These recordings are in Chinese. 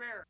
Bear.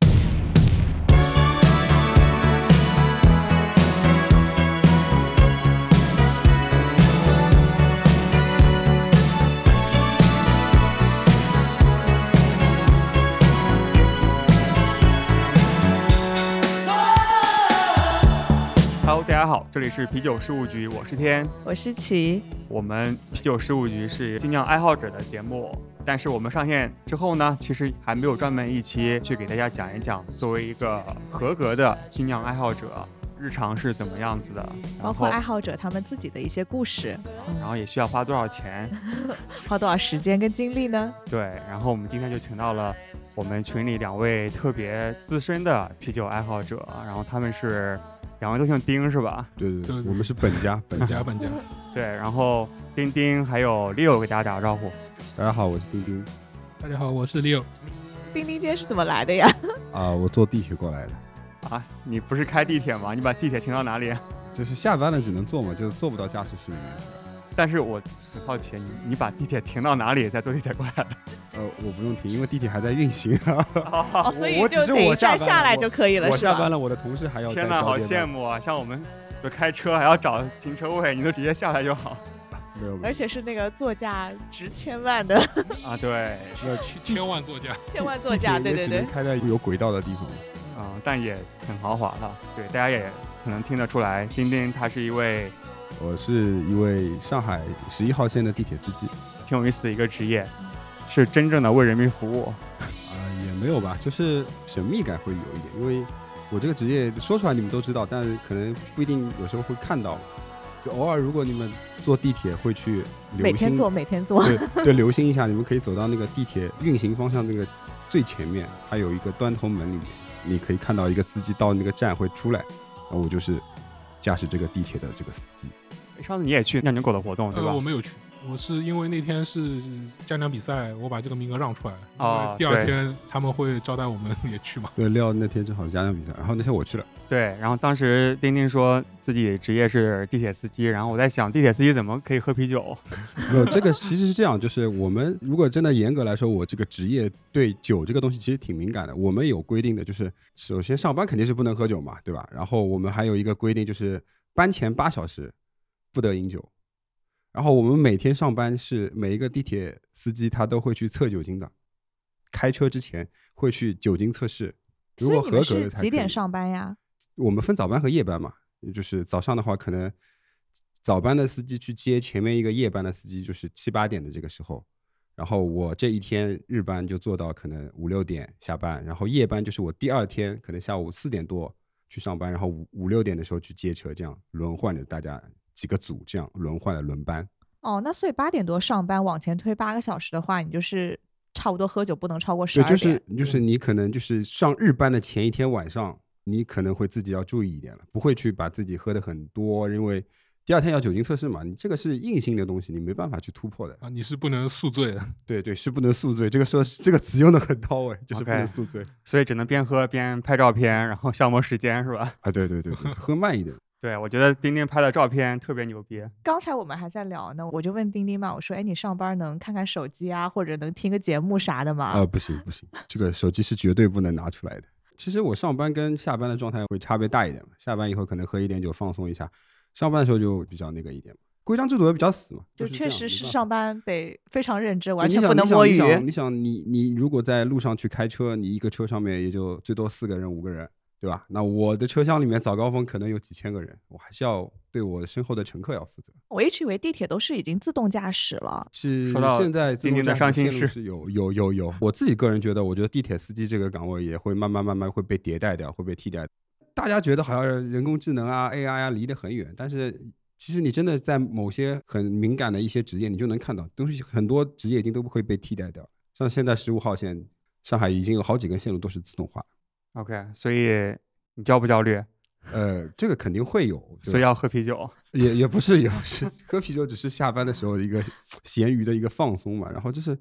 大家好，这里是啤酒事务局，我是天。我是琪，我们啤酒事务局是精酿爱好者的节目，但是我们上线之后呢，其实还没有专门一期去给大家讲一讲，作为一个合格的精酿爱好者，日常是怎么样子的，包括爱好者他们自己的一些故事，然后也需要花多少钱，花多少时间跟精力呢？对，然后我们今天就请到了我们群里两位特别资深的啤酒爱好者，然后他们是两位都姓丁是吧？对对对，对对我们是 本家，本家。本家本家，对，然后丁丁还有 Leo 给大家打个招呼。大家好，我是丁丁大家好，我是 Leo。丁丁今天是怎么来的呀？啊，我坐地铁过来的。啊，你不是开地铁吗？你把地铁停到哪里？就是下班了只能坐嘛，就是坐不到驾驶室里面。但是我很好奇，你你把地铁停到哪里再坐地铁过来的？呃，我不用停，因为地铁还在运行。哦，所以我只就是等一我下下来就可以了，是吧？我下班了，我的同事还要天哪，好羡慕。啊！像我们就开车还要找停车位，你都直接下来就好没有，没有而且是那个座驾值千万的，啊。对，千千万座驾，千万座驾，对对对地铁也只能。开在有轨道的地方。啊，但也很豪华了。对，大家也可能听得出来，丁丁他是一位我是一位上海十一号线的地铁司机。挺有意思的一个职业，是真正的为人民服务。啊、也没有吧，就是神秘感会有一点，因为我这个职业说出来你们都知道，但是可能不一定有时候会看到。就偶尔如果你们坐地铁会去留，每天坐，每天坐。对 对，留心一下，你们可以走到那个地铁运行方向那个最前面，它有一个端头门里面，你可以看到一个司机到那个站会出来，然后我就是驾驶这个地铁的这个司机。上次你也去酿酒狗的活动对吧？呃，我没有去，我是因为那天是嘉年比赛，我把这个名额让出来，哦因为第二天他们会招待我们 也去嘛。对，料那天正好是家长比赛，然后那天我去了，对，然后当时丁丁说自己职业是地铁司机，然后我在想，地铁司机怎么可以喝啤酒？没有，这个其实是这样，就是我们如果真的严格来说，我这个职业对酒这个东西其实挺敏感的。我们有规定的，就是首先上班肯定是不能喝酒嘛，对吧？然后我们还有一个规定，就是班前八小时不得饮酒。然后我们每天上班是每一个地铁司机他都会去测酒精的，开车之前会去酒精测试，如果合格的是几点上班呀？我们分早班和夜班嘛，也就是早上的话，可能早班的司机去接前面一个夜班的司机，就是七八点的这个时候。然后我这一天日班就做到可能五六点下班，然后夜班就是我第二天可能下午四点多去上班，然后五五六点的时候去接车，这样轮换着大家几个组这样轮换的轮班。哦，那所以八点多上班，往前推八个小时的话，你就是差不多喝酒不能超过十对，二就是。就是你可能就是上日班的前一天晚上，你可能会自己要注意一点了，不会去把自己喝的很多，因为第二天要酒精测试嘛，你这个是硬性的东西，你没办法去突破的。啊，你是不能宿醉的，对对，是不能宿醉，这个说这个词用的很到位，就是不能宿醉所以只能边喝边拍照片，然后消磨时间是吧？啊。对对对对，喝慢一点。对，我觉得钉钉拍的照片特别牛逼。刚才我们还在聊呢，我就问钉钉嘛，我说，哎，你上班能看看手机啊，或者能听个节目啥的吗？呃，不行不行，这个手机是绝对不能拿出来的。其实我上班跟下班的状态会差别大一点嘛，下班以后可能喝一点酒放松一下，上班的时候就比较那个一点嘛。规章制度也比较死嘛，就确实是上班得非常认真，完全不能摸鱼。你想你想，你想你你如果在路上去开车，你一个车上面也就最多四个人五个人，对吧？那我的车厢里面早高峰可能有几千个人，我还是要对我身后的乘客要负责。我一直以为地铁都是已经自动驾驶了。是说到现在自钉钉的动驾驶伤心事线路是有有有有，我自己个人觉得，我觉得地铁司机这个岗位也会慢慢慢慢会被迭代掉，会被替代。大家觉得好像人工智能啊、AI 啊离得很远，但是其实你真的在某些很敏感的一些职业，你就能看到东西，很多职业已经都不会被替代掉。像现在十五号线，上海已经有好几根线路都是自动化。OK，所以你焦不焦虑？呃，这个肯定会有，所以要喝啤酒。也也不是，也不是，喝啤酒只是下班的时候的一个闲余的一个放松嘛。然后就是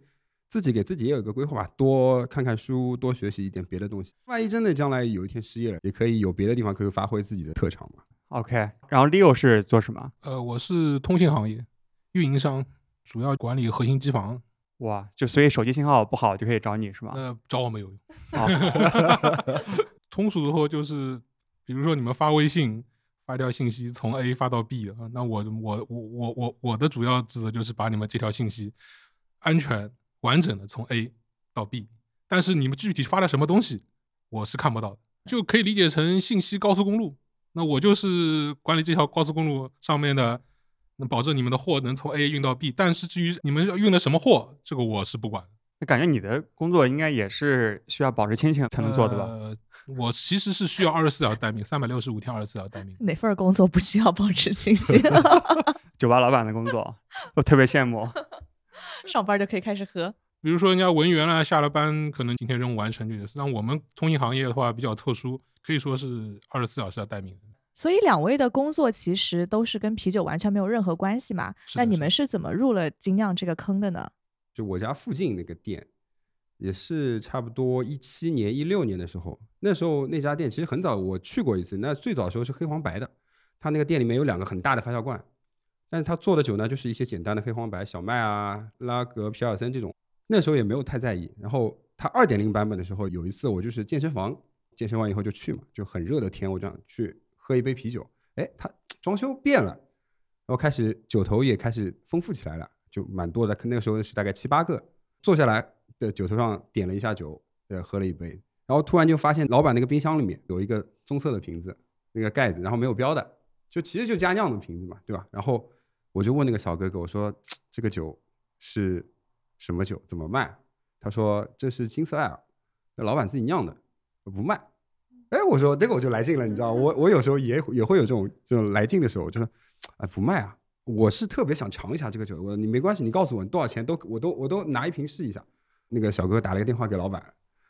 自己给自己也有一个规划吧，多看看书，多学习一点别的东西。万一真的将来有一天失业了，也可以有别的地方可以发挥自己的特长嘛。OK，然后 Leo 是做什么？呃，我是通信行业运营商，主要管理核心机房。哇，就所以手机信号不好就可以找你是吗？呃，找我没有用。好，通俗的说就是，比如说你们发微信发一条信息从 A 发到 B 啊，那我我我我我我的主要职责就是把你们这条信息安全完整的从 A 到 B，但是你们具体发了什么东西，我是看不到的，就可以理解成信息高速公路。那我就是管理这条高速公路上面的，能保证你们的货能从 A 运到 B，但是至于你们运的什么货，这个我是不管的。那感觉你的工作应该也是需要保持清醒才能做的吧？呃，我其实是需要二十四小时待命，三百六十五天二十四小时待命。哪份工作不需要保持清醒？酒吧老板的工作，我特别羡慕。上班就可以开始喝。比如说人家文员啦，下了班可能今天任务完成就有事。但我们通信行业的话比较特殊，可以说是二十四小时要待命的。所以两位的工作其实都是跟啤酒完全没有任何关系嘛？那你们是是怎么入了精酿这个坑的呢？就我家附近那个店，也是差不多一七年、一六年的时候，那时候那家店其实很早我去过一次，那最早的时候是黑黄白的，他那个店里面有两个很大的发酵罐，但是他做的酒呢就是一些简单的黑黄白、小麦啊、拉格、皮尔森这种，那时候也没有太在意。然后他二点零版本的时候，有一次我就是健身房，健身完以后就去嘛，就很热的天，我就想去喝一杯啤酒，哎，他装修变了，然后开始酒头也开始丰富起来了，就蛮多的。那个时候是大概七八个，坐下来的酒头上点了一下酒，呃，喝了一杯，然后突然就发现老板那个冰箱里面有一个棕色的瓶子，那个盖子，然后没有标的，就其实就加酿的瓶子嘛，对吧？然后我就问那个小哥哥，我说这个酒是什么酒，怎么卖？他说这是金色艾尔，那老板自己酿的，不卖。哎，我说这个我就来劲了，你知道，我我有时候也也会有这种这种来劲的时候，就是，哎，不卖啊，我是特别想尝一下这个酒，我你没关系，你告诉我你多少钱都我都我都拿一瓶试一下。那个小哥打了个电话给老板，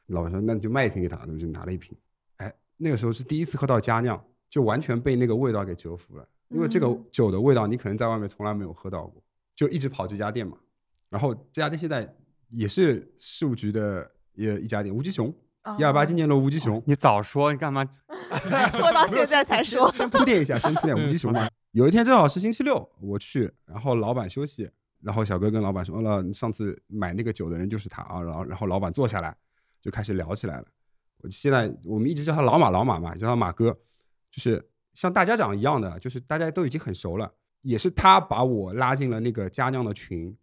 老板说那你就卖一瓶给他，那我就拿了一瓶。哎，那个时候是第一次喝到佳酿，就完全被那个味道给折服了，因为这个嗯酒的味道你可能在外面从来没有喝到过，就一直跑这家店嘛。然后这家店现在也是事务局的也一家店，无极熊，一二八金年楼无极熊。你早说，你干嘛？拖到现在才说。先铺垫一下，先铺垫无极熊嘛。有一天正好是星期六，我去，然后老板休息，然后小哥跟老板说：“哦了，上次买那个酒的人就是他啊。”然后然后老板坐下来就开始聊起来了。我现在我们一直叫他老马老马嘛，叫他马哥，就是像大家长一样的，就是大家都已经很熟了。也是他把我拉进了那个佳酿的群，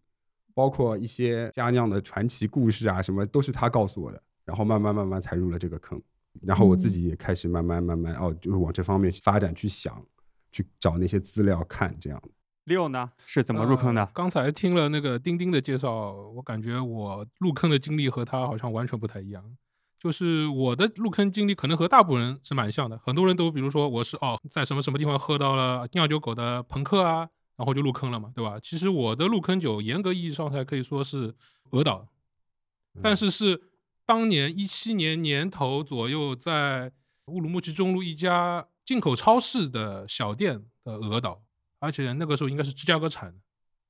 包括一些佳酿的传奇故事啊，什么都是他告诉我的。然后慢慢慢慢才入了这个坑。然后我自己也开始慢慢慢慢哦，就是往这方面发展去想，去找那些资料看这样。六呢是怎么入坑的？呃刚才听了那个钉钉的介绍，我感觉我入坑的经历和他好像完全不太一样。就是我的入坑经历可能和大部分人是蛮像的，很多人都比如说我是哦在什么什么地方喝到了酿酒狗的朋克啊，然后就入坑了嘛，对吧？其实我的入坑酒严格意义上才可以说是鹅岛，但是是当年一七年年头左右，在乌鲁木齐中路一家进口超市的小店的鹅岛，而且那个时候应该是芝加哥产的。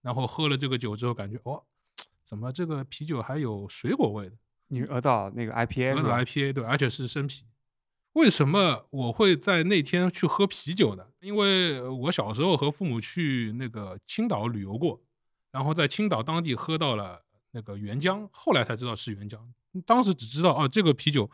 然后喝了这个酒之后，感觉哦，怎么这个啤酒还有水果味的？你是鹅岛那个 IPA 鹅岛？IPA 对，而且是生啤。为什么我会在那天去喝啤酒呢？因为我小时候和父母去那个青岛旅游过，然后在青岛当地喝到了那个原浆，后来才知道是原浆，当时只知道啊，这个啤酒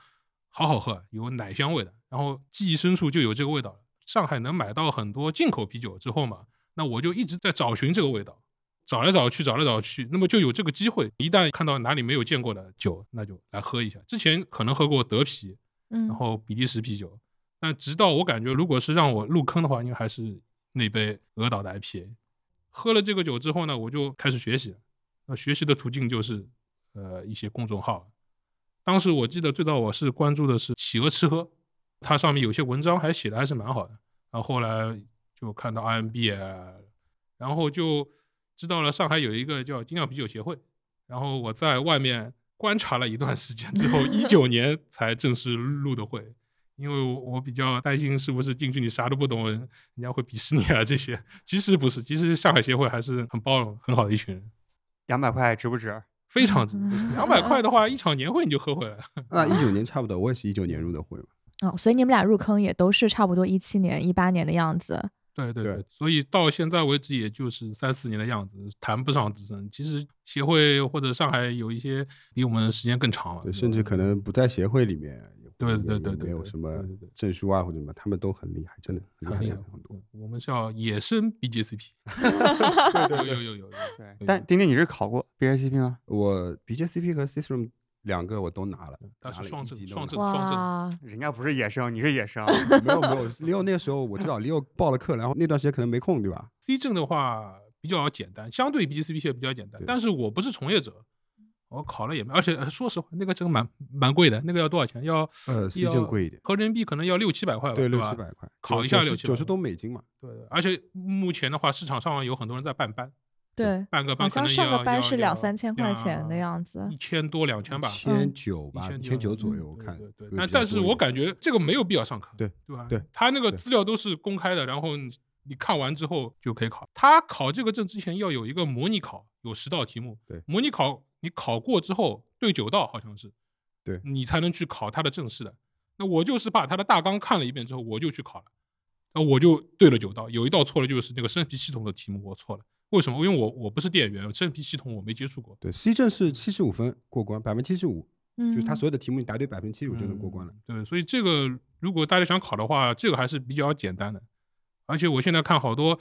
好好喝，有奶香味的，然后记忆深处就有这个味道。上海能买到很多进口啤酒之后嘛，那我就一直在找寻这个味道，找来找去，找来找去，那么就有这个机会。一旦看到哪里没有见过的酒，那就来喝一下。之前可能喝过德啤，嗯然后比利时啤酒，但直到我感觉，如果是让我入坑的话，应该还是那杯鹅岛的 IPA。喝了这个酒之后呢，我就开始学习了。那学习的途径就是呃一些公众号。当时我记得最早我是关注的是企鹅吃喝，它上面有些文章还写的还是蛮好的。然后后来就看到 RMB 啊，然后就知道了上海有一个叫精酿啤酒协会。然后我在外面观察了一段时间之后，一九 年才正式入的会。因为我我比较担心是不是进去你啥都不懂，人家会鄙视你啊这些。其实不是，其实上海协会还是很包容、很好的一群人，两百块值不值？非常值。两百块的话，一场年会你就喝回来了。那一九年差不多，我也是一九年入的会嘛。哦，所以你们俩入坑也都是差不多一七年、一八年的样子。对对对对，所以到现在为止也就是三四年的样子，谈不上资深。其实协会或者上海有一些比我们时间更长了，甚至可能不在协会里面，也对对对对有什么对对对证书啊或者什么，他们都很厉害，真的很很厉害很多。。我们叫野生 BJCP，有有有有有。对丁丁你是考过 BJCP 吗？我 BJCP 和 System 两个我都拿了，他是拿了双证一级都双证哇，人家不是野生，你是野生。没有没有，Leo 那个时候我知道 Leo 报了课，然后那段时间可能没空，对吧？C 证的话比较简单，相对 BJCP 也比较简单。但是我不是从业者，我考了也没，而且呃说实话，那个证蛮蛮贵的，那个要多少钱？要呃要证贵一点，合人民币可能要六七百块吧，对，六七百块，考一下六七百九十多美金嘛。对，而且目前的话，市场上有很多人在办班，对，办个班可能要上个班是两三千块钱的样子一。千多两千吧，一千九吧，一一千九嗯左右，我看对但但是我感觉这个没有必要上课，对对吧？对他那个资料都是公开的，然后你你看完之后就可以考。他考这个证之前要有一个模拟考，有十道题目。对模拟考你考过之后对九道好像是，对你才能去考他的正式的。那我就是把他的大纲看了一遍之后，我就去考了，那我就对了九道，有一道错了，就是那个生皮系统的题目我错了。为什么？因为我我不是电源，生皮系统我没接触过。对，C 证是七十五分过关，百分之七十五，嗯，就是他所有的题目你答对百分之七十五就能过关了。嗯。对，所以这个如果大家想考的话，这个还是比较简单的。而且我现在看好多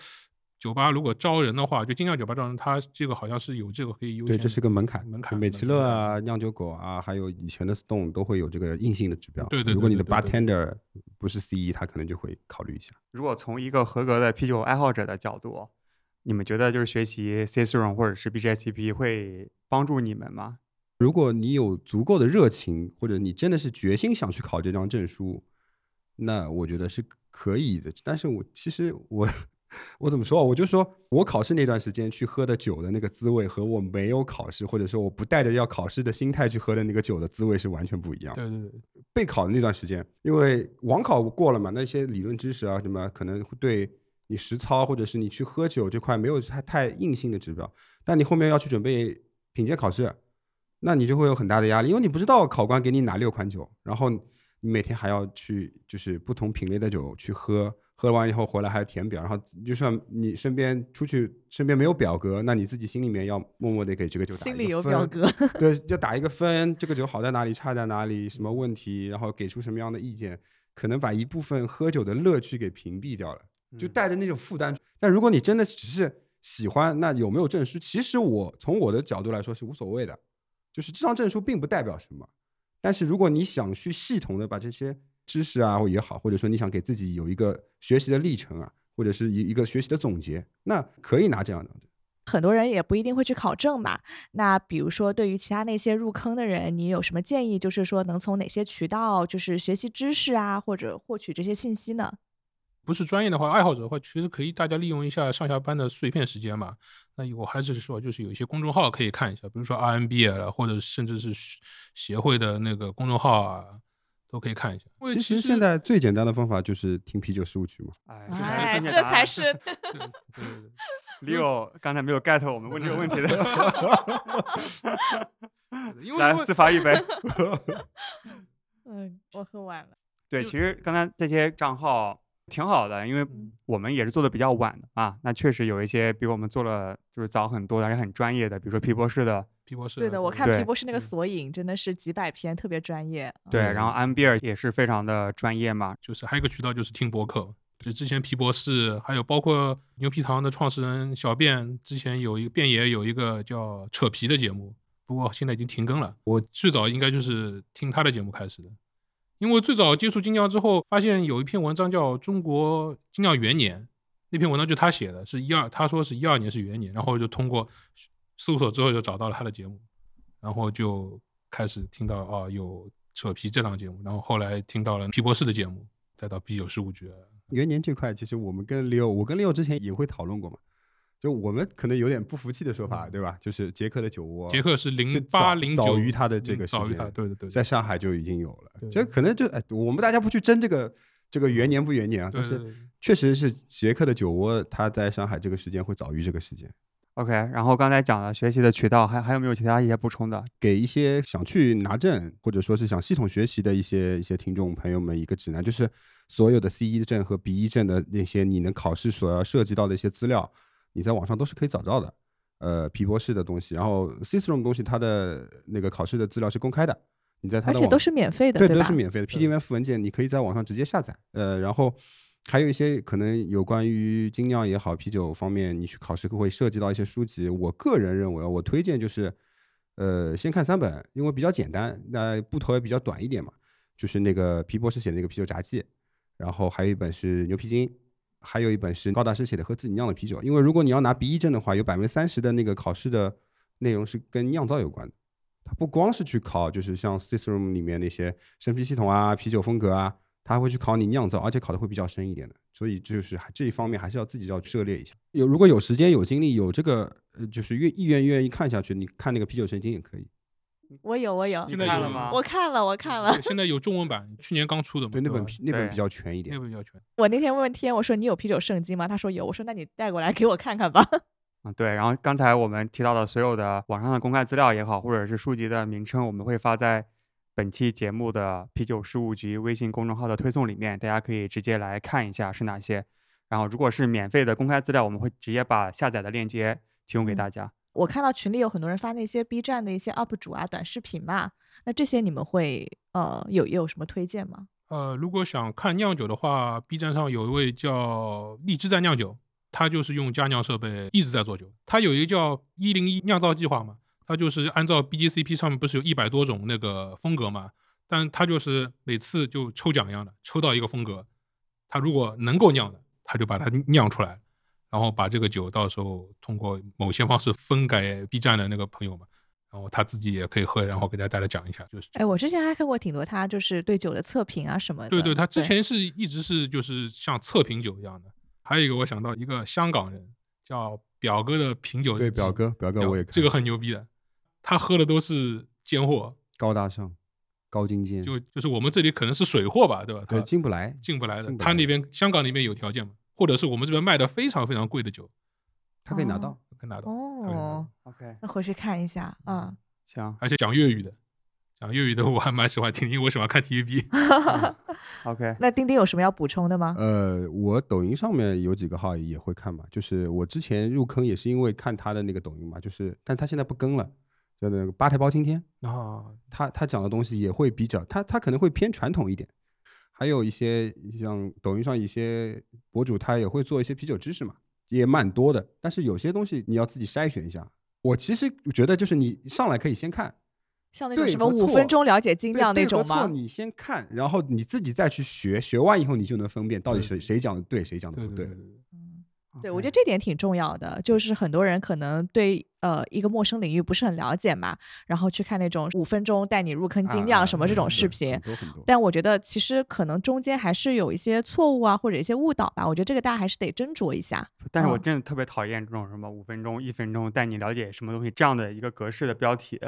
酒吧，如果招人的话，就精酿酒吧招人，他这个好像是有这个可以优先对，这是个门槛，门槛。美其乐啊、酿酒狗啊，还有以前的 Stone 都会有这个硬性的指标。对对对如果你的 bartender 不是 CE，，他可能就会考虑一下。如果从一个合格的啤酒爱好者的角度，你们觉得就是学习 C s r o n 或者是 BJCP 会帮助你们吗？如果你有足够的热情，或者你真的是决心想去考这张证书，那我觉得是可以的。但是我其实我 我怎么说啊？我就说我考试那段时间去喝的酒的那个滋味，和我没有考试，或者说我不带着要考试的心态去喝的那个酒的滋味是完全不一样的。对对对，备考的那段时间，因为网考过了嘛，那些理论知识啊什么，可能会对你实操或者是你去喝酒这块没有太太硬性的指标，但你后面要去准备品鉴考试，那你就会有很大的压力，因为你不知道考官给你哪六款酒，然后你每天还要去就是不同品类的酒去喝，喝完以后回来还要填表，然后就算你身边出去身边没有表格，那你自己心里面要默默的给这个酒打心里一个分有表格。对，要打一个分，这个酒好在哪里，差在哪里，什么问题，然后给出什么样的意见，可能把一部分喝酒的乐趣给屏蔽掉了，就嗯带着那种负担。但如果你真的只是喜欢，那有没有证书，其实我从我的角度来说是无所谓的，就是这张证书并不代表什么。但是如果你想去系统的把这些知识啊也好，或者说你想给自己有一个学习的历程啊，或者是一一个学习的总结，那可以拿这样的。很多人也不一定会去考证嘛。那比如说，对于其他那些入坑的人，你有什么建议？就是说，能从哪些渠道就是学习知识啊，或者获取这些信息呢？不是专业的话，爱好者的话，其实可以大家利用一下上下班的碎片时间嘛。那我还是说，就是有一些公众号可以看一下，比如说 RMB 啊，或者甚至是协会的那个公众号啊，都可以看一下。其实现在最简单的方法就是听啤酒十五曲嘛。哎，这才是哎，正确答案这才是 对对对对 Leo 刚才没有 get 我们问这个问题的，对，因为来自罚一杯。嗯，我喝完了。对，其实刚才这些账号挺好的，因为嗯我们也是做的比较晚的啊。那确实有一些比我们做了就是早很多，而且很专业的，比如说皮博士的，皮博士啊，对的，我看皮博士那个嗯索引真的是几百篇，特别专业。对，嗯然后安比尔也是非常的专业嘛。就是还有一个渠道就是听播客，就之前皮博士，还有包括牛皮糖的创始人小便，之前有一个便爷有一个叫扯皮的节目，不过现在已经停更了。我最早应该就是听他的节目开始的，因为最早接触精酿之后，发现有一篇文章叫《中国精酿元年》，那篇文章就他写的，是一二，他说是一二年是元年，然后就通过搜索之后就找到了他的节目，然后就开始听到啊有扯皮这档节目，然后后来听到了皮博士的节目，再到 B 九事务局。元年这块，其实我们跟 Leo，我跟 Leo 之前也会讨论过嘛。就我们可能有点不服气的说法，嗯对吧？就是捷克的酒窝，杰克是零八零九早于他的这个时间对对对，在上海就已经有了。对这可能就哎，我们大家不去争这个这个元年不元年啊，但是确实是捷克的酒窝，它在上海这个时间会早于这个时间。OK，然后刚才讲了学习的渠道，还还有没有其他一些补充的？给一些想去拿证或者说是想系统学习的一些一些听众朋友们一个指南，就是所有的 C 一证和 B 一证的那些你能考试所要涉及到的一些资料，你在网上都是可以找到的。呃，皮博士的东西，然后 System 东西，它的那个考试的资料是公开的，你在它的网而且都是免费的，对，吧？都是免费的 PDF 文件，你可以在网上直接下载。呃，然后还有一些可能有关于精酿也好、啤酒方面，你去考试会涉及到一些书籍。我个人认为，我推荐就是，呃，先看三本，因为比较简单，那部头也比较短一点嘛。就是那个皮博士写的那个啤酒札记，然后还有一本是牛皮筋，还有一本是高大师写的和自己酿的啤酒。因为如果你要拿 B 一证的话，有百分之三十的那个考试的内容是跟酿造有关的。它不光是去考，就是像 System 里面那些生啤系统啊、啤酒风格啊，它还会去考你酿造，而且考的会比较深一点的。所以就是这一方面还是要自己要涉猎一下。有如果有时间、有精力、有这个呃，就是愿意愿愿意看下去，你看那个啤酒圣经也可以。我有，我有你现在有看了吗？我看了，我看了。现在有中文版，去年刚出的嘛。对，那本那本比较全一点那。本比较全。我那天问天，我说你有啤酒圣经吗？他说有。我说那你带过来给我看看吧。嗯，对。然后刚才我们提到的所有的网上的公开资料也好，或者是书籍的名称，我们会发在本期节目的啤酒事务局微信公众号的推送里面，大家可以直接来看一下是哪些。然后如果是免费的公开资料，我们会直接把下载的链接提供给嗯大家。我看到群里有很多人发那些 B 站的一些 UP 主啊、短视频嘛，那这些你们会呃有有什么推荐吗？呃，如果想看酿酒的话，B 站上有一位叫荔枝在酿酒，他就是用家酿设备一直在做酒。他有一个叫一零一酿造计划嘛，他就是按照 BGCP 上面不是有一百多种那个风格嘛，但他就是每次就抽奖一样的，抽到一个风格，他如果能够酿的，他就把它酿出来，然后把这个酒到时候通过某些方式分给 B 站的那个朋友嘛，然后他自己也可以喝，然后给大家讲一下，就是哎，我之前还看过挺多他就是对酒的测评啊什么的。对对，他之前是一直是就是像测评酒一样的。还有一个我想到一个香港人叫表哥的品酒对表哥，表哥我也看这个很牛逼的，他喝的都是尖货，高大上、高精尖，就就是我们这里可能是水货吧，对吧？对进不来。进不来的他那边香港那边有条件嘛，或者是我们这边卖的非常非常贵的酒，他可以拿哦到。可以拿到，哦，OK，那回去看一下啊。行而且讲粤语的，讲粤语的我还蛮喜欢听，因为我喜欢看 TVB。OK，那丁丁有什么要补充的吗？呃，我抖音上面有几个号也会看嘛，就是我之前入坑也是因为看他的那个抖音嘛，就是但他现在不更了，叫那个八台包青天，啊，他他讲的东西也会比较，他他可能会偏传统一点，还有一些像抖音上一些博主，他也会做一些啤酒知识嘛，也蛮多的。但是有些东西你要自己筛选一下。我其实觉得就是你上来可以先看，像那种什么五分钟了解精对酿那种吗？你先看，然后你自己再去学，学完以后你就能分辨到底对谁谁讲的对，谁讲的不对对对对。嗯，对，我觉得这点挺重要的，就是很多人可能对呃一个陌生领域不是很了解嘛，然后去看那种五分钟带你入坑精酿什么这种视频很，多很多。但我觉得其实可能中间还是有一些错误啊，或者一些误导吧。我觉得这个大家还是得斟酌一下。但是我嗯真的特别讨厌这种什么五分钟、一分钟带你了解什么东西这样的一个格式的标题，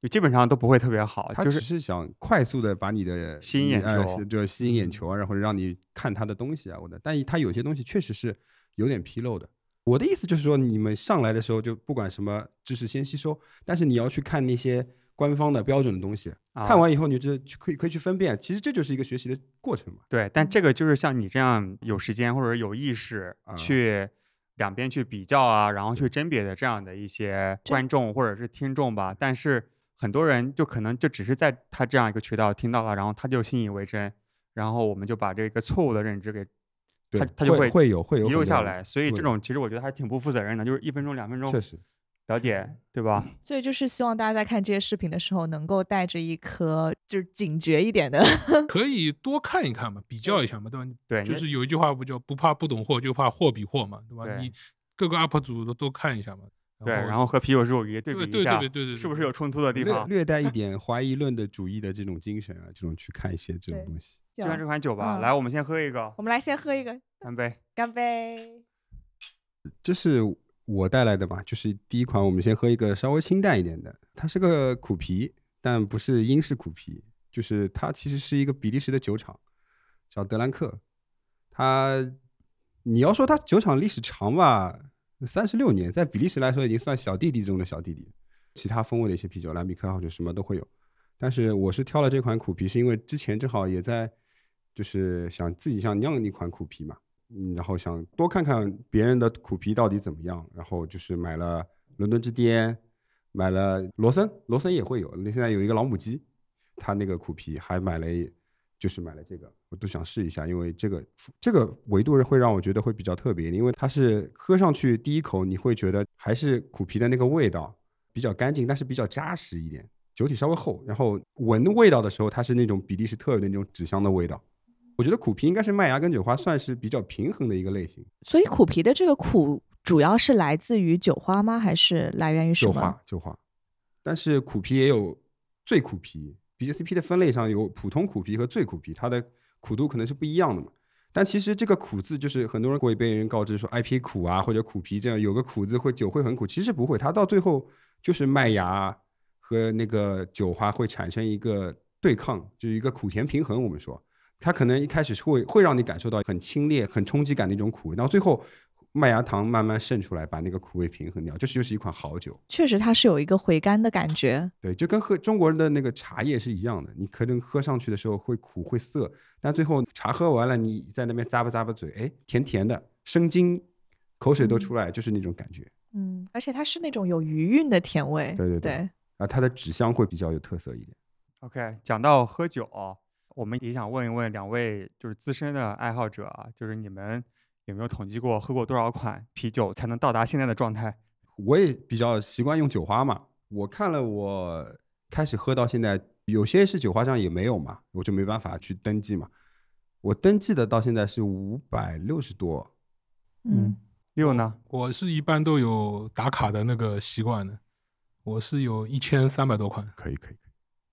就基本上都不会特别好。他只就是是想快速的把你的吸引眼呃就是就吸引眼嗯球啊，然后让你看他的东西啊，我的。但他有些东西确实是有点纰漏的。我的意思就是说，你们上来的时候就不管什么知识先吸收，但是你要去看那些官方的标准的东西，啊看完以后你就去可以可以去分辨，其实这就是一个学习的过程嘛。对，但这个就是像你这样有时间或者有意识啊去两边去比较啊，然后去甄别的这样的一些观众或者是听众吧。但是很多人就可能就只是在他这样一个渠道听到了，然后他就信以为真，然后我们就把这个错误的认知给对他，他就会会有会有遗留下来。所以这种其实我觉得还挺不负责任的，就是一分钟、两分钟确实了解，对吧？所以就是希望大家在看这些视频的时候，能够带着一颗就是警觉一点的。可以多看一看嘛，比较一下嘛，对吧？对，就是有一句话不叫不怕不懂货，就怕货比货嘛，对吧？对你各个 UP 主都都看一下嘛。对，然后和啤酒事务局对比一下，对对对对，是不是有冲突的地方？略带一 点怀疑论的主义的这种精神啊，这种去看一些这种东西。就看这款酒吧，嗯来，我们先喝一个，我们来先喝一个，干杯。干杯！这是我带来的吧，就是第一款，我们先喝一个稍微清淡一点的，它是个苦啤，但不是英式苦啤，就是它其实是一个比利时的酒厂，叫德兰克。它你要说它酒厂历史长吧，三十六年，在比利时来说已经算小弟弟中的小弟弟。其他风味的一些啤酒，兰比克或者什么都会有。但是我是挑了这款苦啤，是因为之前正好也在，就是想自己想酿一款苦啤嘛，嗯，然后想多看看别人的苦啤到底怎么样，然后就是买了伦敦之巅，买了罗森，罗森也会有，那现在有一个老母鸡，它那个苦啤还买了，就是买了这个，我都想试一下，因为这个这个维度会让我觉得会比较特别，因为它是喝上去第一口你会觉得还是苦皮的那个味道比较干净，但是比较扎实一点。酒体稍微厚，然后闻味道的时候，它是那种比利时特有的那种纸箱的味道。我觉得苦皮应该是麦芽跟酒花算是比较平衡的一个类型。所以苦皮的这个苦主要是来自于酒花吗？还是来源于什么？酒花，酒花。但是苦皮也有最苦皮，BJCP 的分类上有普通苦皮和最苦皮，它的苦度可能是不一样的嘛。但其实这个苦字就是很多人会被人告知说 IP 苦啊，或者苦皮这样有个苦字会酒会很苦，其实不会，它到最后就是麦芽。和那个酒花会产生一个对抗，就是一个苦甜平衡。我们说，它可能一开始是会会让你感受到很清冽、很冲击感的一种苦，然后最后麦芽糖慢慢渗出来，把那个苦味平衡掉。这就是一款好酒。确实，它是有一个回甘的感觉。对，就跟喝中国人的那个茶叶是一样的。你可能喝上去的时候会苦会涩，但最后茶喝完了，你在那边咂吧咂吧嘴，哎，甜甜的，生津，口水都出来，就是那种感觉。嗯，而且它是那种有余韵的甜味。对对对。啊，它的纸香会比较有特色一点。OK，讲到喝酒，我们也想问一问两位就是资深的爱好者啊，就是你们有没有统计过喝过多少款啤酒才能到达现在的状态？我也比较习惯用酒花嘛。我看了，我开始喝到现在，有些是酒花上也没有嘛，我就没办法去登记嘛。我登记的到现在是五百六十多。嗯，六呢？我是一般都有打卡的那个习惯的。我是有一千三百多款，可以可以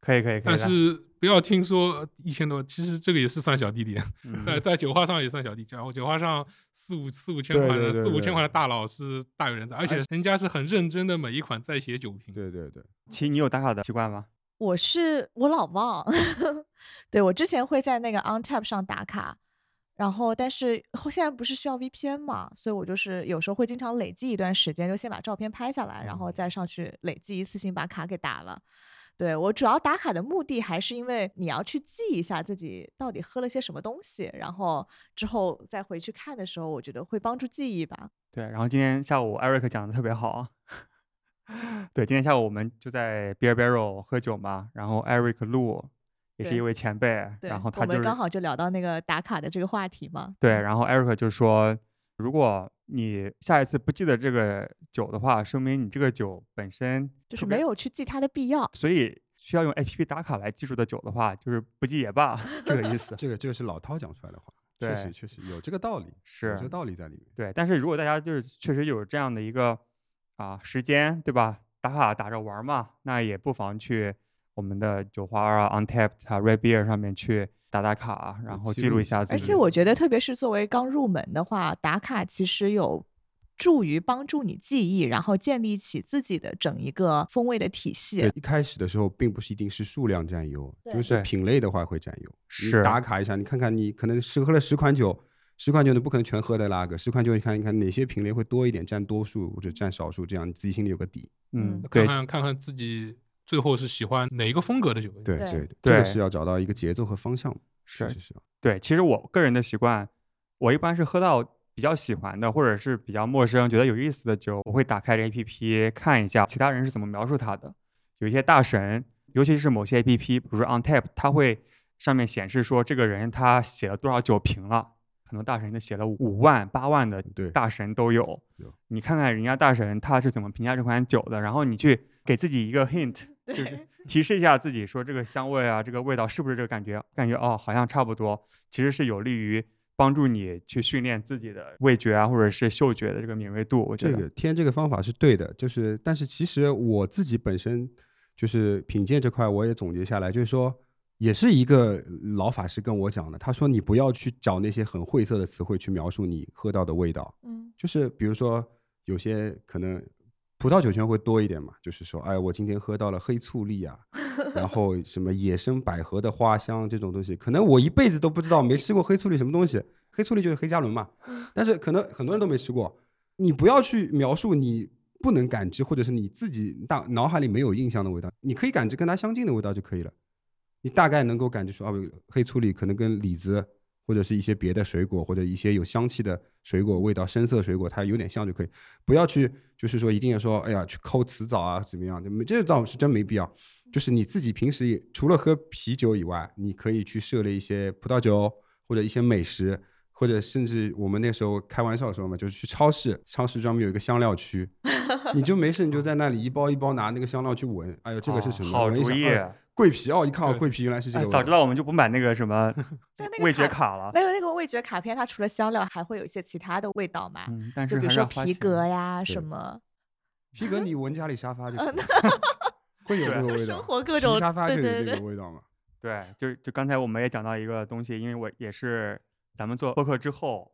可以可以可以，但是不要听说一千多，其实这个也是算小弟弟，在在酒花上也算小弟弟，然后酒花上四五四五千块的四五千块的大佬是大有人在，而且人家是很认真的每一款在写酒评。对对对，其你有打卡的习惯吗？我是我老忘，对我之前会在那个 OnTap 上打卡。然后，但是现在不是需要 VPN 嘛，所以我就是有时候会经常累计一段时间，就先把照片拍下来，然后再上去累计，一次性把卡给打了。对我主要打卡的目的还是因为你要去记一下自己到底喝了些什么东西，然后之后再回去看的时候，我觉得会帮助记忆吧。对，然后今天下午 Eric 讲的特别好。对，今天下午我们就在 Beer Barrel 喝酒嘛，然后 Eric 录。也是一位前辈，然后他就刚好就聊到那个打卡的这个话题嘛。对，然后 Eric 就说，如果你下一次不记得这个酒的话，说明你这个酒本身就是没有去记它的必要。所以需要用 APP 打卡来记住的酒的话，就是不记也罢，这个意思。这个这个是老涛讲出来的话，确实确实有这个道理，是有这个道理在里面。对，但是如果大家就是确实有这样的一个啊时间，对吧？打卡打着玩嘛，那也不妨去。我们的酒花啊，Untapped 啊，Red Beer 上面去打打卡，然后记录一下自己。而且我觉得，特别是作为刚入门的话，打卡其实有助于帮助你记忆，然后建立起自己的整一个风味的体系。一开始的时候，并不是一定是数量占优，就是品类的话会占优。是打卡一下，你看看你可能是喝了十款酒，十款酒你不可能全喝的那个，十款酒你看一看哪些品类会多一点，占多数或者占少数，这样你自己心里有个底。嗯，看看看看自己。最后是喜欢哪一个风格的酒？对对，这个是要找到一个节奏和方向。是是是。对，其实我个人的习惯，我一般是喝到比较喜欢的，或者是比较陌生、觉得有意思的酒，我会打开这 A P P 看一下其他人是怎么描述它的。有一些大神，尤其是某些 A P P，比如说 OnTap，它会上面显示说这个人他写了多少酒瓶了，很多大神都写了五万、八万的，大神都有。你看看人家大神他是怎么评价这款酒的，然后你去给自己一个 hint。就是提示一下自己，说这个香味啊，这个味道是不是这个感觉？感觉哦，好像差不多。其实是有利于帮助你去训练自己的味觉啊，或者是嗅觉的这个敏锐度。我觉得这个添这个方法是对的，就是但是其实我自己本身就是品鉴这块，我也总结下来，就是说也是一个老法师跟我讲的，他说你不要去找那些很晦涩的词汇去描述你喝到的味道。嗯，就是比如说有些可能。葡萄酒圈会多一点嘛？就是说，哎，我今天喝到了黑醋栗啊，然后什么野生百合的花香这种东西，可能我一辈子都不知道，没吃过黑醋栗什么东西。黑醋栗就是黑加仑嘛，但是可能很多人都没吃过。你不要去描述你不能感知，或者是你自己大脑海里没有印象的味道，你可以感知跟它相近的味道就可以了。你大概能够感知出啊，黑醋栗可能跟李子或者是一些别的水果或者一些有香气的水果味道，深色水果它有点像就可以，不要去就是说一定要说哎呀去抠词藻啊怎么样，没这倒是真没必要。就是你自己平时也除了喝啤酒以外，你可以去涉猎一些葡萄酒或者一些美食。或者甚至我们那时候开玩笑说嘛，就是去超市，超市专门有一个香料区，你就没事你就在那里一包一包拿那个香料去闻，哎呦这个是什么？好主意，桂皮哦，一看哦桂皮原来是这个。早知道我们就不买那个什么 味觉卡了。那个那个味觉卡片，它除了香料还会有一些其他的味道嘛？就比如说皮革呀什么。皮革你闻家里沙发就 会有那个味道。生活各种沙发就有那个味道嘛？对，就就刚才我们也讲到一个东西，因为我也是。咱们做播客之后，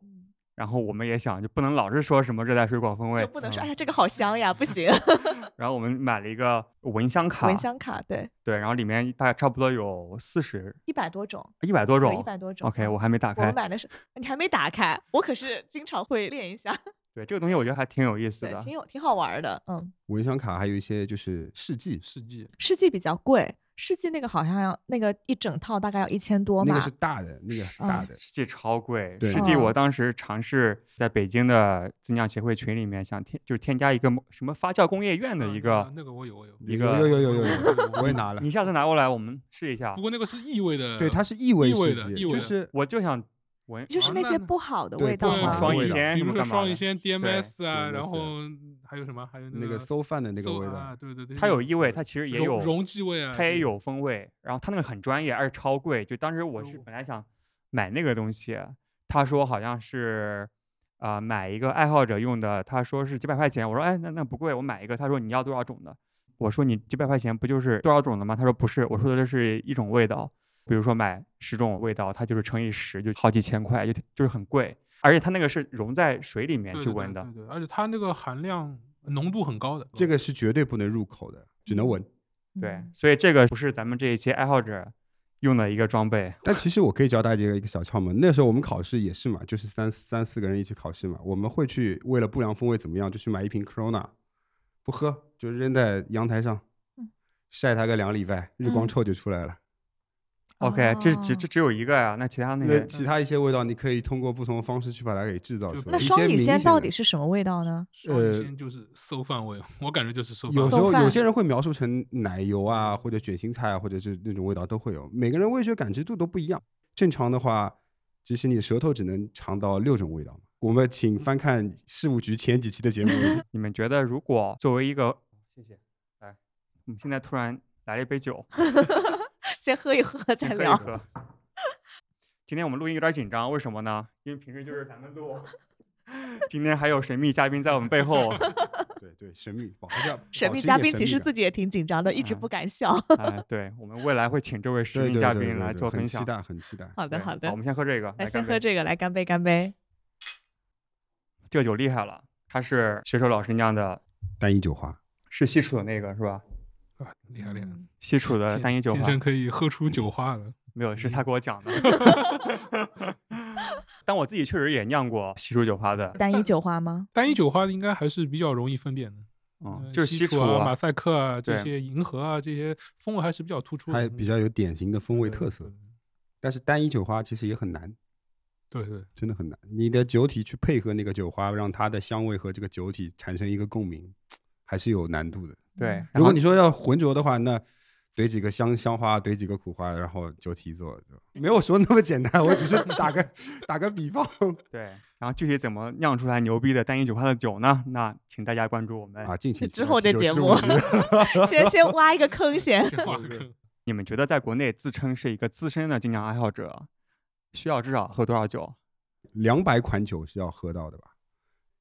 然后我们也想，就不能老是说什么热带水果风味，就不能说哎呀这个好香呀，不行。然后我们买了一个蚊香卡，蚊香卡，对对，然后里面大概差不多有四十，一百多种，一百多种，一百多种。OK，我还没打开。我买的是你还没打开，我可是经常会练一下。对这个东西，我觉得还挺有意思的，挺有挺好玩的。嗯，蚊香卡还有一些就是试剂，试剂，试剂比较贵。世纪那个好像要那个一整套大概要一千多嘛，那个是大的，那个是大的世纪超贵。世纪我当时尝试在北京的自酿协会群里面想添，就是添加一个什么发酵工业院的一个，那个我有我有，一个有有有有有，我也拿了。你下次拿过来我们试一下。不过那个是异味的，对，它是异味的，就是我就想。就是那些不好的味道吗？双乙酰，比如说双乙酰 DMS 啊，然后还有什么？还有那个馊饭的那个味道，对对对，它有异味，它其实也有溶剂味啊，它也有风味。然后它那个很专业，而且超贵。就当时我是本来想买那个东西，他说好像是啊买一个爱好者用的，他说是几百块钱。我说哎那那不贵，我买一个。他说你要多少种的？我说你几百块钱不就是多少种的吗？他说不是，我说的这是一种味道。比如说买十种味道，它就是乘以十，就好几千块，就就是很贵。而且它那个是溶在水里面去闻的，对对。而且它那个含量浓度很高的，这个是绝对不能入口的，只能闻。对，所以这个不是咱们这一期爱好者用的一个装备。但其实我可以教大家一个小窍门，那时候我们考试也是嘛，就是三三四个人一起考试嘛，我们会去为了不良风味怎么样，就去买一瓶 Corona，不喝就扔在阳台上，晒它个两礼拜，日光臭就出来了。OK，这只这只有一个呀，那其他那个其他一些味道，你可以通过不同的方式去把它给制造出来。那双乙酰到底是什么味道呢？双乙酰就是馊饭味，我感觉就是馊饭。有时候有些人会描述成奶油啊，或者卷心菜啊，或者是那种味道都会有。每个人味觉感知度都不一样。正常的话，其实你的舌头只能尝到六种味道。我们请翻看事务局前几期的节目。你们觉得，如果作为一个，谢谢，来，我们现在突然来了一杯酒。先喝一喝再聊。今天我们录音有点紧张，为什么呢？因为平时就是咱们录，今天还有神秘嘉宾在我们背后。对对，神秘，神秘嘉宾其实自己也挺紧张的，一直不敢 笑。哎，对我们未来会请这位神秘嘉宾来做分享，很期待，很期待。好的，好的。我们先喝这个，来先喝这个，来干杯，干杯。这个酒厉害了，它是学手老师酿的单一酒花，是西楚的那个是吧？啊，厉害厉害！西楚的单一酒花，可以喝出酒花的。没有，是他给我讲的。但我自己确实也酿过西楚酒花的单一酒花吗？单一酒花应该还是比较容易分辨的。嗯，就是西楚啊、马赛克啊这些银河啊这些风味还是比较突出，还比较有典型的风味特色。但是单一酒花其实也很难。对对，真的很难。你的酒体去配合那个酒花，让它的香味和这个酒体产生一个共鸣，还是有难度的。对，如果你说要浑浊的话，那怼几个香香花，怼几个苦花，然后酒体做，没有说那么简单。我只是 打个打个比方。对，然后具体怎么酿出来牛逼的单一酒花的酒呢？那请大家关注我们啊，敬请之后的节目。先先挖一个坑先。你们觉得在国内自称是一个资深的精酿爱好者，需要至少喝多少酒？两百款酒是要喝到的吧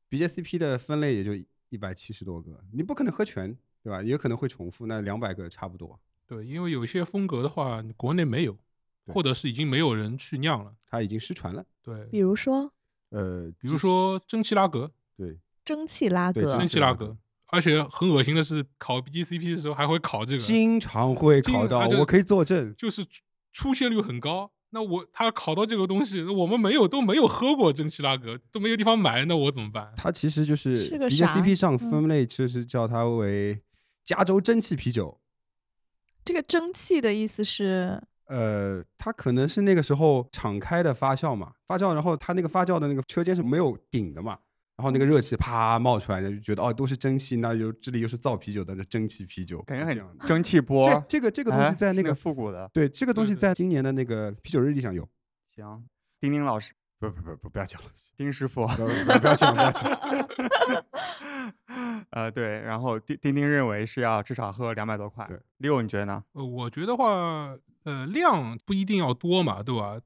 ？BJCP 的分类也就一百七十多个，你不可能喝全。对吧？也可能会重复，那两百个差不多。对，因为有一些风格的话，国内没有，或者是已经没有人去酿了，它已经失传了。对，比如说，呃，比如说蒸汽拉格，对，蒸汽拉格，蒸汽拉格，而且很恶心的是，考 BGCP 的时候还会考这个，经常会考到，我可以作证，就是出现率很高。那我他考到这个东西，我们没有都没有喝过蒸汽拉格，都没有地方买，那我怎么办？它其实就是是个啥 BJCP 上嗯分类就是叫它为加州蒸汽啤酒。这个蒸汽的意思是，呃，它可能是那个时候敞开的发酵嘛，发酵，然后它那个发酵的那个车间是没有顶的嘛，然后那个热气啪冒出来，就觉得哦都是蒸汽，那就这里又是造啤酒的，那蒸汽啤酒，感觉很蒸汽波。这这个这个东哎西在那个、是复古的。对这个东西在今年的那个啤酒日历上有，行，丁丁老师，不不不不不要讲了，丁师傅，不要不要讲不要讲，呃，对，然后丁丁丁认为是要至少喝两百多块对。六，你觉得呢？呃，我觉得话，呃，量不一定要多嘛，对吧？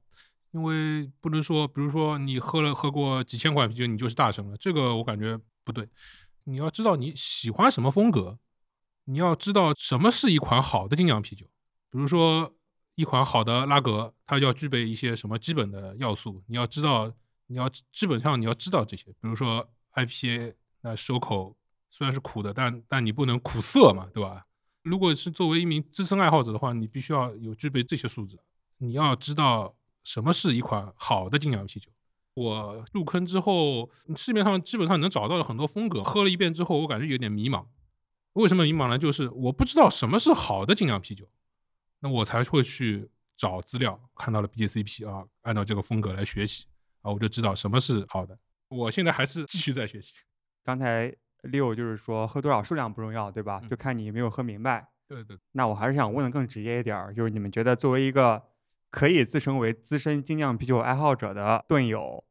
因为不能说，比如说你喝了喝过几千款啤酒，你就是大神了，这个我感觉不对。你要知道你喜欢什么风格，你要知道什么是一款好的精酿啤酒。比如说一款好的拉格，它要具备一些什么基本的要素，你要知道，你要基本上你要知道这些。比如说 IPA，那收口虽然是苦的，但但你不能苦涩嘛，对吧？如果是作为一名资深爱好者的话，你必须要有具备这些素质。你要知道什么是一款好的精酿啤酒。我入坑之后，市面上基本上能找到了很多风格，喝了一遍之后，我感觉有点迷茫。为什么迷茫呢？就是我不知道什么是好的精酿啤酒，那我才会去找资料，看到了 BJCP 啊，按照这个风格来学习啊，我就知道什么是好的。我现在还是继续在学习。刚才六就是说喝多少数量不重要，对吧？嗯就看你有没有喝明白。对对，那我还是想问的更直接一点儿，就是你们觉得作为一个可以自称为资深精酿啤酒爱好者的盾友，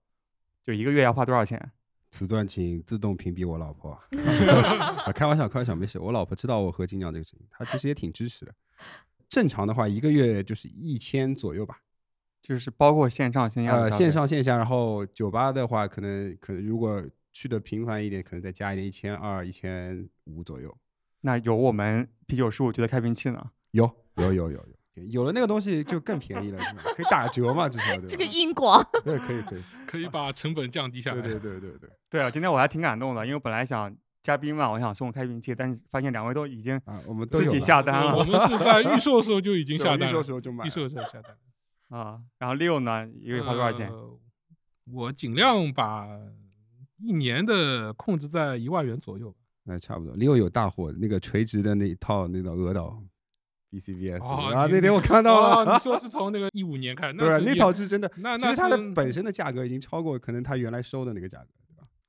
就一个月要花多少钱？此段请自动屏蔽我老婆。啊，开玩笑，开玩笑，没事。我老婆知道我喝精酿这个事情，她其实也挺支持的。正常的话，一个月就是一千左右吧。就是包括线上线下呃，线上线下，然后酒吧的话，可能可能如果去的频繁一点，可能再加一点，一千二、一千五左右。那有我们啤酒十五局的开瓶器呢？有有有有有，有了那个东西就更便宜了，是吧可以打折嘛，至少对吧？这个硬广，对，可以可以，可以把成本降低下来。对对对对对。对啊，今天我还挺感动的，因为本来想嘉宾嘛，我想送开瓶器，但是发现两位都已经啊，我们都自己下单了我们是 在预售的时候就已经下单了预售时候就买。预售的时候下单。啊。然后六呢，一个月花多少钱？呃我尽量把一年的控制在一万元左右。那差不多。Leo 有大货，那个垂直的那一套那个鹅岛 BCBS，、哦啊，那天我看到了。哦，你说是从那个一五年开始，对，那套是真的。那那其实它的本身的价格已经超过可能它原来收的那个价格？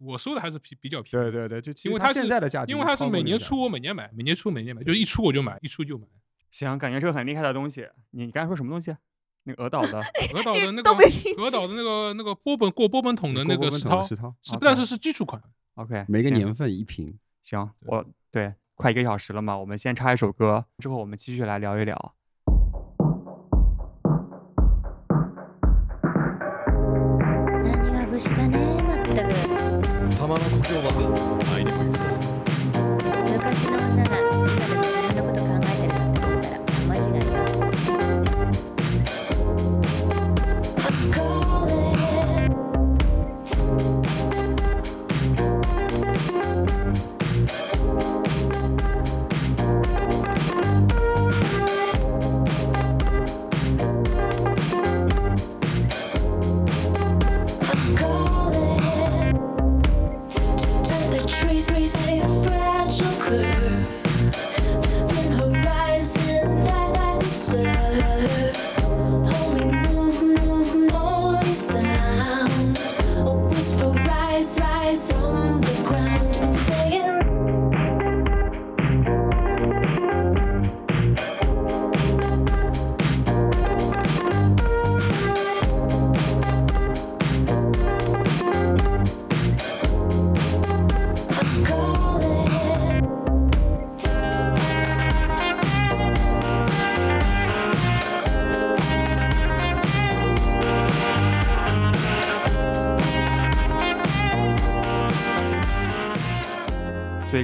我收的还是比比较便宜。对对对，就因为它现在的价格因为它是每年出，我每年买，每年出每年买，就是一出我就买，一出就买。行，感觉是个很厉害的东西。你你刚才说什么东西？那个鹅岛的 鹅岛的那个鹅岛的那个那个波本过波本桶的那个石涛，石涛，是但是是基础款。，OK，每个年份一瓶。行，我对快一个小时了嘛，我们先插一首歌，之后我们继续来聊一聊。I bakalım. Haydi buyurun.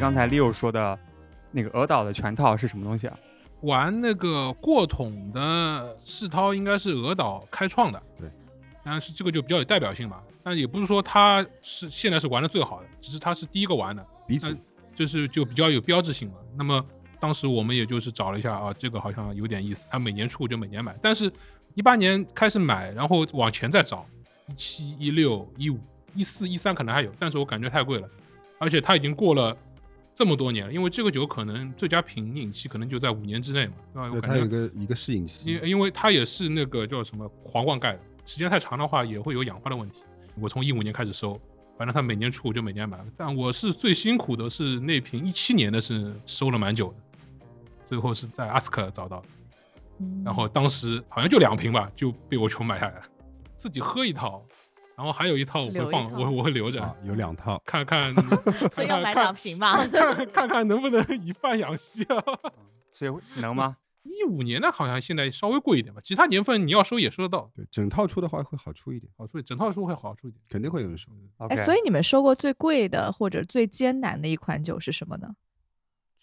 刚才 Leo 说的那个鹅岛的全套是什么东西啊？玩那个过桶的世涛应该是鹅岛开创的，对，但是这个就比较有代表性嘛。但也不是说他是现在是玩的最好的，只是他是第一个玩的，鼻祖呃就是就比较有标志性嘛。那么当时我们也就是找了一下啊，这个好像有点意思，他每年出就每年买，但是一八年开始买，然后往前再找，一七、一六、一五、一四、一三可能还有，但是我感觉太贵了，而且它已经过了这么多年了，因为这个酒可能最佳品饮期可能就在五年之内嘛，对吧？对，它有我感觉个一个适应期因，因为它也是那个叫什么皇冠盖的，时间太长的话也会有氧化的问题。我从一五年开始收，反正它每年出我就每年买。但我是最辛苦的是那瓶一七年的是收了蛮久的，最后是在阿斯克找到然后当时好像就两瓶吧，就被我全买下来了，自己喝一套，然后还有一套我会放，我我会留着。啊，有两套。看看，所以要买两瓶嘛。看看看能不能以贩养吸啊？所以能吗？一五年的好像现在稍微贵一点吧，其他年份你要收也收得到，对，整套出的话会好出一点，好出整套出会好出一点。肯定会有人收。哎，所以你们收过最贵的或者最艰难的一款酒是什么呢？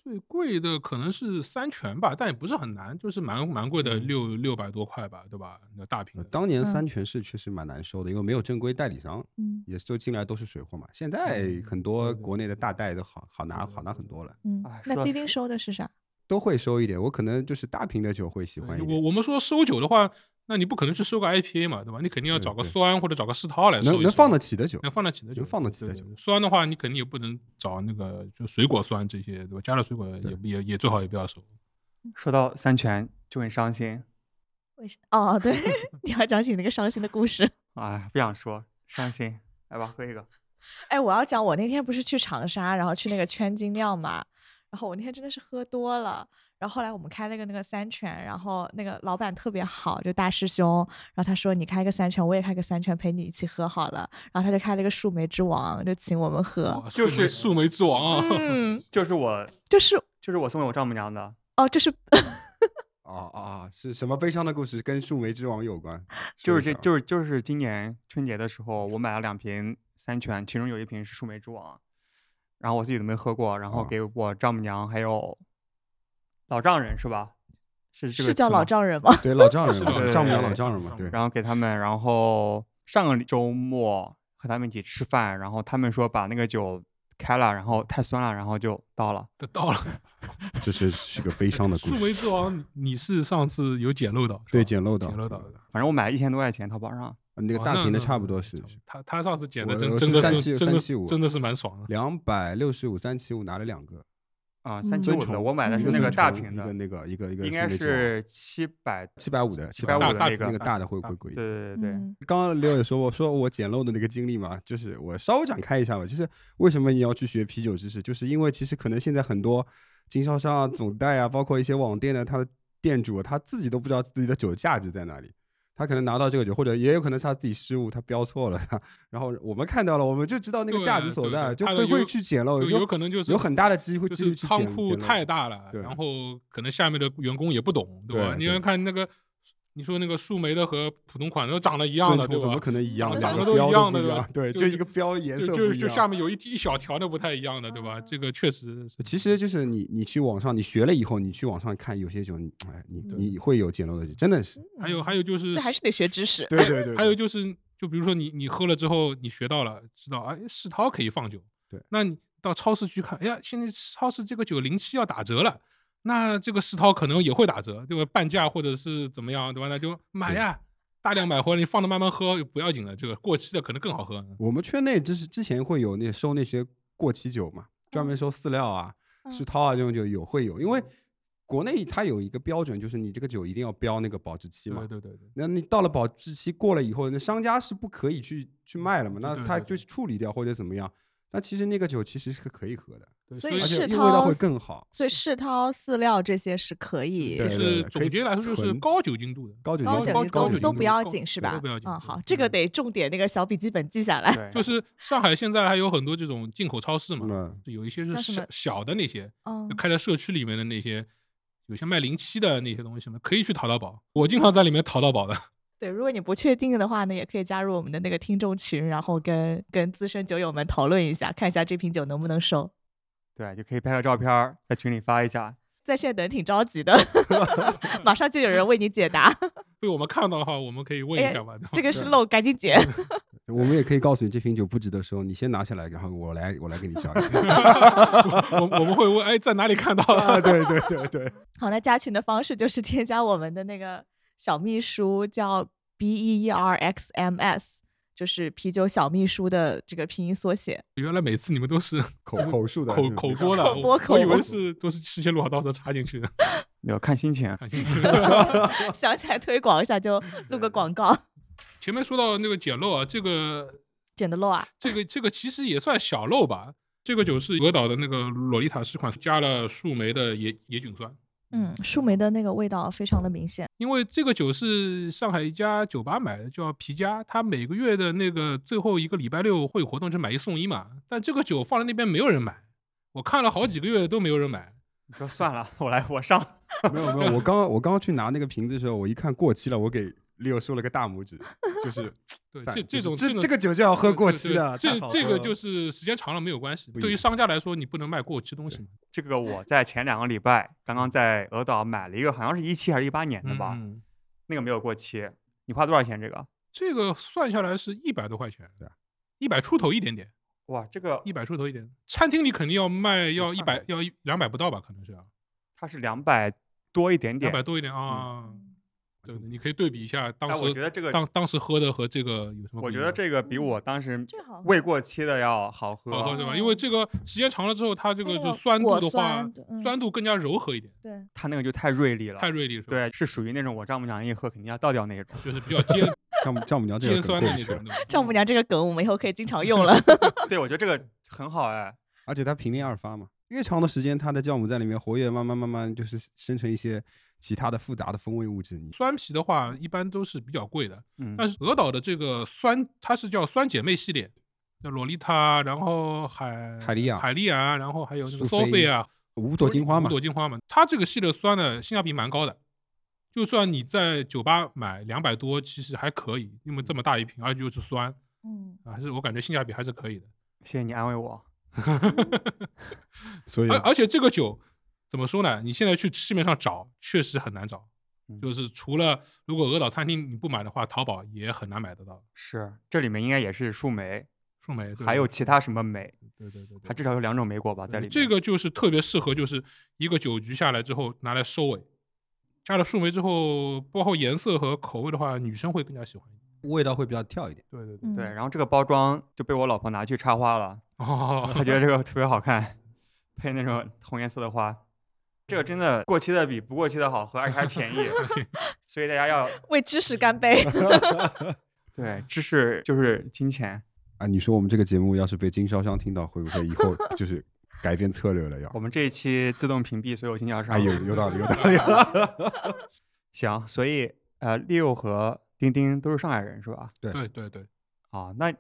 最贵的可能是三全吧，但也不是很难，就是蛮蛮贵的，六六百多块吧，对吧？那大瓶当年嗯三全是确实蛮难收的，因为没有正规代理商，嗯也就进来都是水货嘛。现在嗯很多国内的大代都好好拿好拿很多了，嗯那丁丁收的是啥？都会收一点。我可能就是大瓶的酒会喜欢一点我，我们说收酒的话，那你不可能去收个 IPA 嘛，对吧？你肯定要找个酸或者找个世涛来收一收能能放得起的酒。能放得起的酒，能放得起的对酒。酸的话，你肯定也不能找那个就水果酸这些，对吧？加了水果也也也最好也不要收。说到三全就很伤心，为什哦，对，你要讲起你那个伤心的故事。哎，不想说，伤心。来吧，喝一个。哎，我要讲，我那天不是去长沙，然后去那个圈金酿嘛，然后我那天真的是喝多了，然后后来我们开了个那个三全，然后那个老板特别好，就大师兄，然后他说你开个三全，我也开个三全，陪你一起喝好了，然后他就开了一个树莓之王，就请我们喝，就是树莓之王啊！嗯，就是我，就是就是我送给我丈母娘的。哦，就是哦哦哦，是什么悲伤的故事跟树莓之王有关？就是这就是就是今年春节的时候，我买了两瓶三全，其中有一瓶是树莓之王，然后我自己都没喝过，然后哦给我丈母娘还有老丈人是吧？是这个是叫老丈人吗？对老丈人丈母娘老丈人嘛，对。然后给他们，然后上个周末和他们一起吃饭，然后他们说把那个酒开了，然后太酸了，然后就倒了。就倒了 这是是个悲伤的故树事。莓之王，你你是上次有捡漏的？对，捡漏到，捡漏到的。反正我买了一千多块钱，淘宝上。那个大瓶的差不多是他他上次捡的真真的是三七五真的是蛮爽的。两百六十五、三七五拿了两个，啊，嗯三七五的，我买的嗯是那个大瓶的，一个那个一个一个应该是七百。七百五的，七750五的那个那个大的会大会贵一对点。对对对，嗯刚刚刘也说我说我捡漏的那个经历嘛，就是我稍微展开一下吧。就是为什么你要去学啤酒知识，就是因为其实可能现在很多经销商啊、总代啊，包括一些网店的他的店主，他自己都不知道自己的酒价值在哪里。他可能拿到这个酒，或者也有可能是他自己失误，他标错了，然后我们看到了，我们就知道那个价值所在，就会会去捡漏，有有可能就是有很大的机会去捡捡漏库太大了，然后可能下面的员工也不懂，对吧？你要看那个，你说那个树莓的和普通款都长得一样的，对吧怎么？可能一样？长长得都两个标一样的对吧对，就就一个标颜色就不一样。就就下面有一一小条的不太一样的，对吧？这个确实是其实就是你，你去网上，你学了以后，你去网上看有些酒，你哎，你你会有捡漏的，真的是，还有还有就是这还是得学知识。对对对，还有就是，就比如说你你喝了之后，你学到了，知道哎，世涛可以放酒，对那你到超市去看，哎呀，现在超市这个酒零七要打折了，那这个世涛可能也会打折，对吧？半价或者是怎么样，对吧？那就买呀，大量买回来，你放着慢慢喝不要紧的，这个过期的可能更好喝。我们圈内就是之前会有那收那些过期酒嘛，专门收饲料啊、世嗯涛啊这种酒有会有，因为国内它有一个标准，就是你这个酒一定要标那个保质期嘛对。对对对，那你到了保质期过了以后，那商家是不可以去去卖了嘛？那他就处理掉或者怎么样？那其实那个酒其实是可以喝的，对所以世味道涛会更好。所以世涛饲料这些是可以对就是总结来说就是高酒精度的，高酒精高高高酒精度都都不要紧是吧都不要？紧嗯，好，这个嗯得重点那个小笔记本记下来。就是上海现在还有很多这种进口超市嘛，嗯，有一些是小小的那些，嗯就，开在社区里面的那些，有些卖零七的那些东西嘛，可以去淘到宝。我经常在里面淘到宝的。对，如果你不确定的话呢，也可以加入我们的那个听众群，然后跟跟资深酒友们讨论一下，看一下这瓶酒能不能收。对，就可以拍个照片儿在群里发一下。在线等挺着急的，马上就有人为你解答。被我们看到的话，我们可以问一哎下吧。对吧这个是漏，赶紧捡。我们也可以告诉你这瓶酒不值得收，你先拿下来，然后我来我来给你交易。我我们会问，哎，在哪里看到啊，的？对对对对，好，那加群的方式就是添加我们的那个小秘书，叫 B E E R X M S，就是啤酒小秘书的这个拼音缩写。原来每次你们都是 口口述的口口播的，口播我我以为是都是事先录好，到时候插进去的。没有看心情。看心情 想起来推广一下就录个广告，前面说到那个捡漏啊，这个捡的漏啊！这个这个其实也算小漏吧。这个酒是俄岛的那个洛丽塔试款，加了树莓的野野菌酸。嗯，树莓的那个味道非常的明显。因为这个酒是上海一家酒吧买的，叫皮家，他每个月的那个最后一个礼拜六会有活动，就买一送一嘛。但这个酒放在那边没有人买，我看了好几个月都没有人买。你说算了，我来，我上。没有没有，我刚刚我刚刚去拿那个瓶子的时候，我一看过期了，我给 Leo 竖了个大拇指，就是 对，这这这种这这个酒就要喝过期的，这这个就是时间长了没有关系。对于商家来说，你不能卖过期东西嘛。这个我在前两个礼拜刚刚在俄岛买了一个，好像是一七还是一八年的嗯吧，嗯那个没有过期。你花多少钱这个？这个算下来是一百多块钱，对啊一百出头一点点，哇，这个一百出头一点。餐厅里肯定要卖要一百要一两百不到吧，可能是啊，它是两百多一点点。两百多一点啊。对，你可以对比一下当时，我觉得这个，当当时喝的和这个有什么？我觉得这个比我当时未过期的要好喝。好喝是吧？因为这个时间长了之后，它这个就酸度的话酸，度更加柔和一点，对，它那个就太锐利了，太锐利是吧？，对，是属于那种我丈母娘一喝肯定要倒掉那一种。就是比较尖 丈母丈母娘这个尖酸的那种。丈母娘这个梗我们以后可以经常用了。对，我觉得这个很好哎。而且它平链二发嘛，越长的时间，它的酵母在里面活跃，慢慢慢慢就是生成一些其他的复杂的风味物质。你酸啤的话，一般都是比较贵的，嗯，但是鹅岛的这个酸，它是叫酸姐妹系列，那洛丽塔，然后海海利亚海利亚，然后还有那个苏菲 Sophia 五朵金花嘛五，朵金花嘛，它这个系列酸呢性价比蛮高的，就算你在酒吧买两百多，其实还可以，因为这么大一瓶，而且又是酸，嗯，还是我感觉性价比还是可以的。谢谢你安慰我。所以而而且这个酒怎么说呢？你现在去市面上找确实很难找，嗯就是除了如果鹅岛餐厅你不买的话，淘宝也很难买得到。是，这里面应该也是树莓，树莓对还有其他什么莓？对对对对，它至少有两种莓果吧在里面。这个就是特别适合，就是一个酒局下来之后拿来收尾。加了树莓之后，包括颜色和口味的话，女生会更加喜欢一点。味道会比较跳一点。对对对，嗯对，然后这个包装就被我老婆拿去插花了，哦，她觉得这个特别好看，配那种红颜色的花。这个真的过期的比不过期的好喝，而且还便宜，所以大家要为知识干杯。对知识就是金钱。啊，你说我们这个节目要是被经销商听到，会不会以后就是改变策略了要？我们这一期自动屏蔽所有经销商。啊，有有道理，有道理。行，所以呃，Leo 和丁丁都是上海人是吧？对对对对，啊，那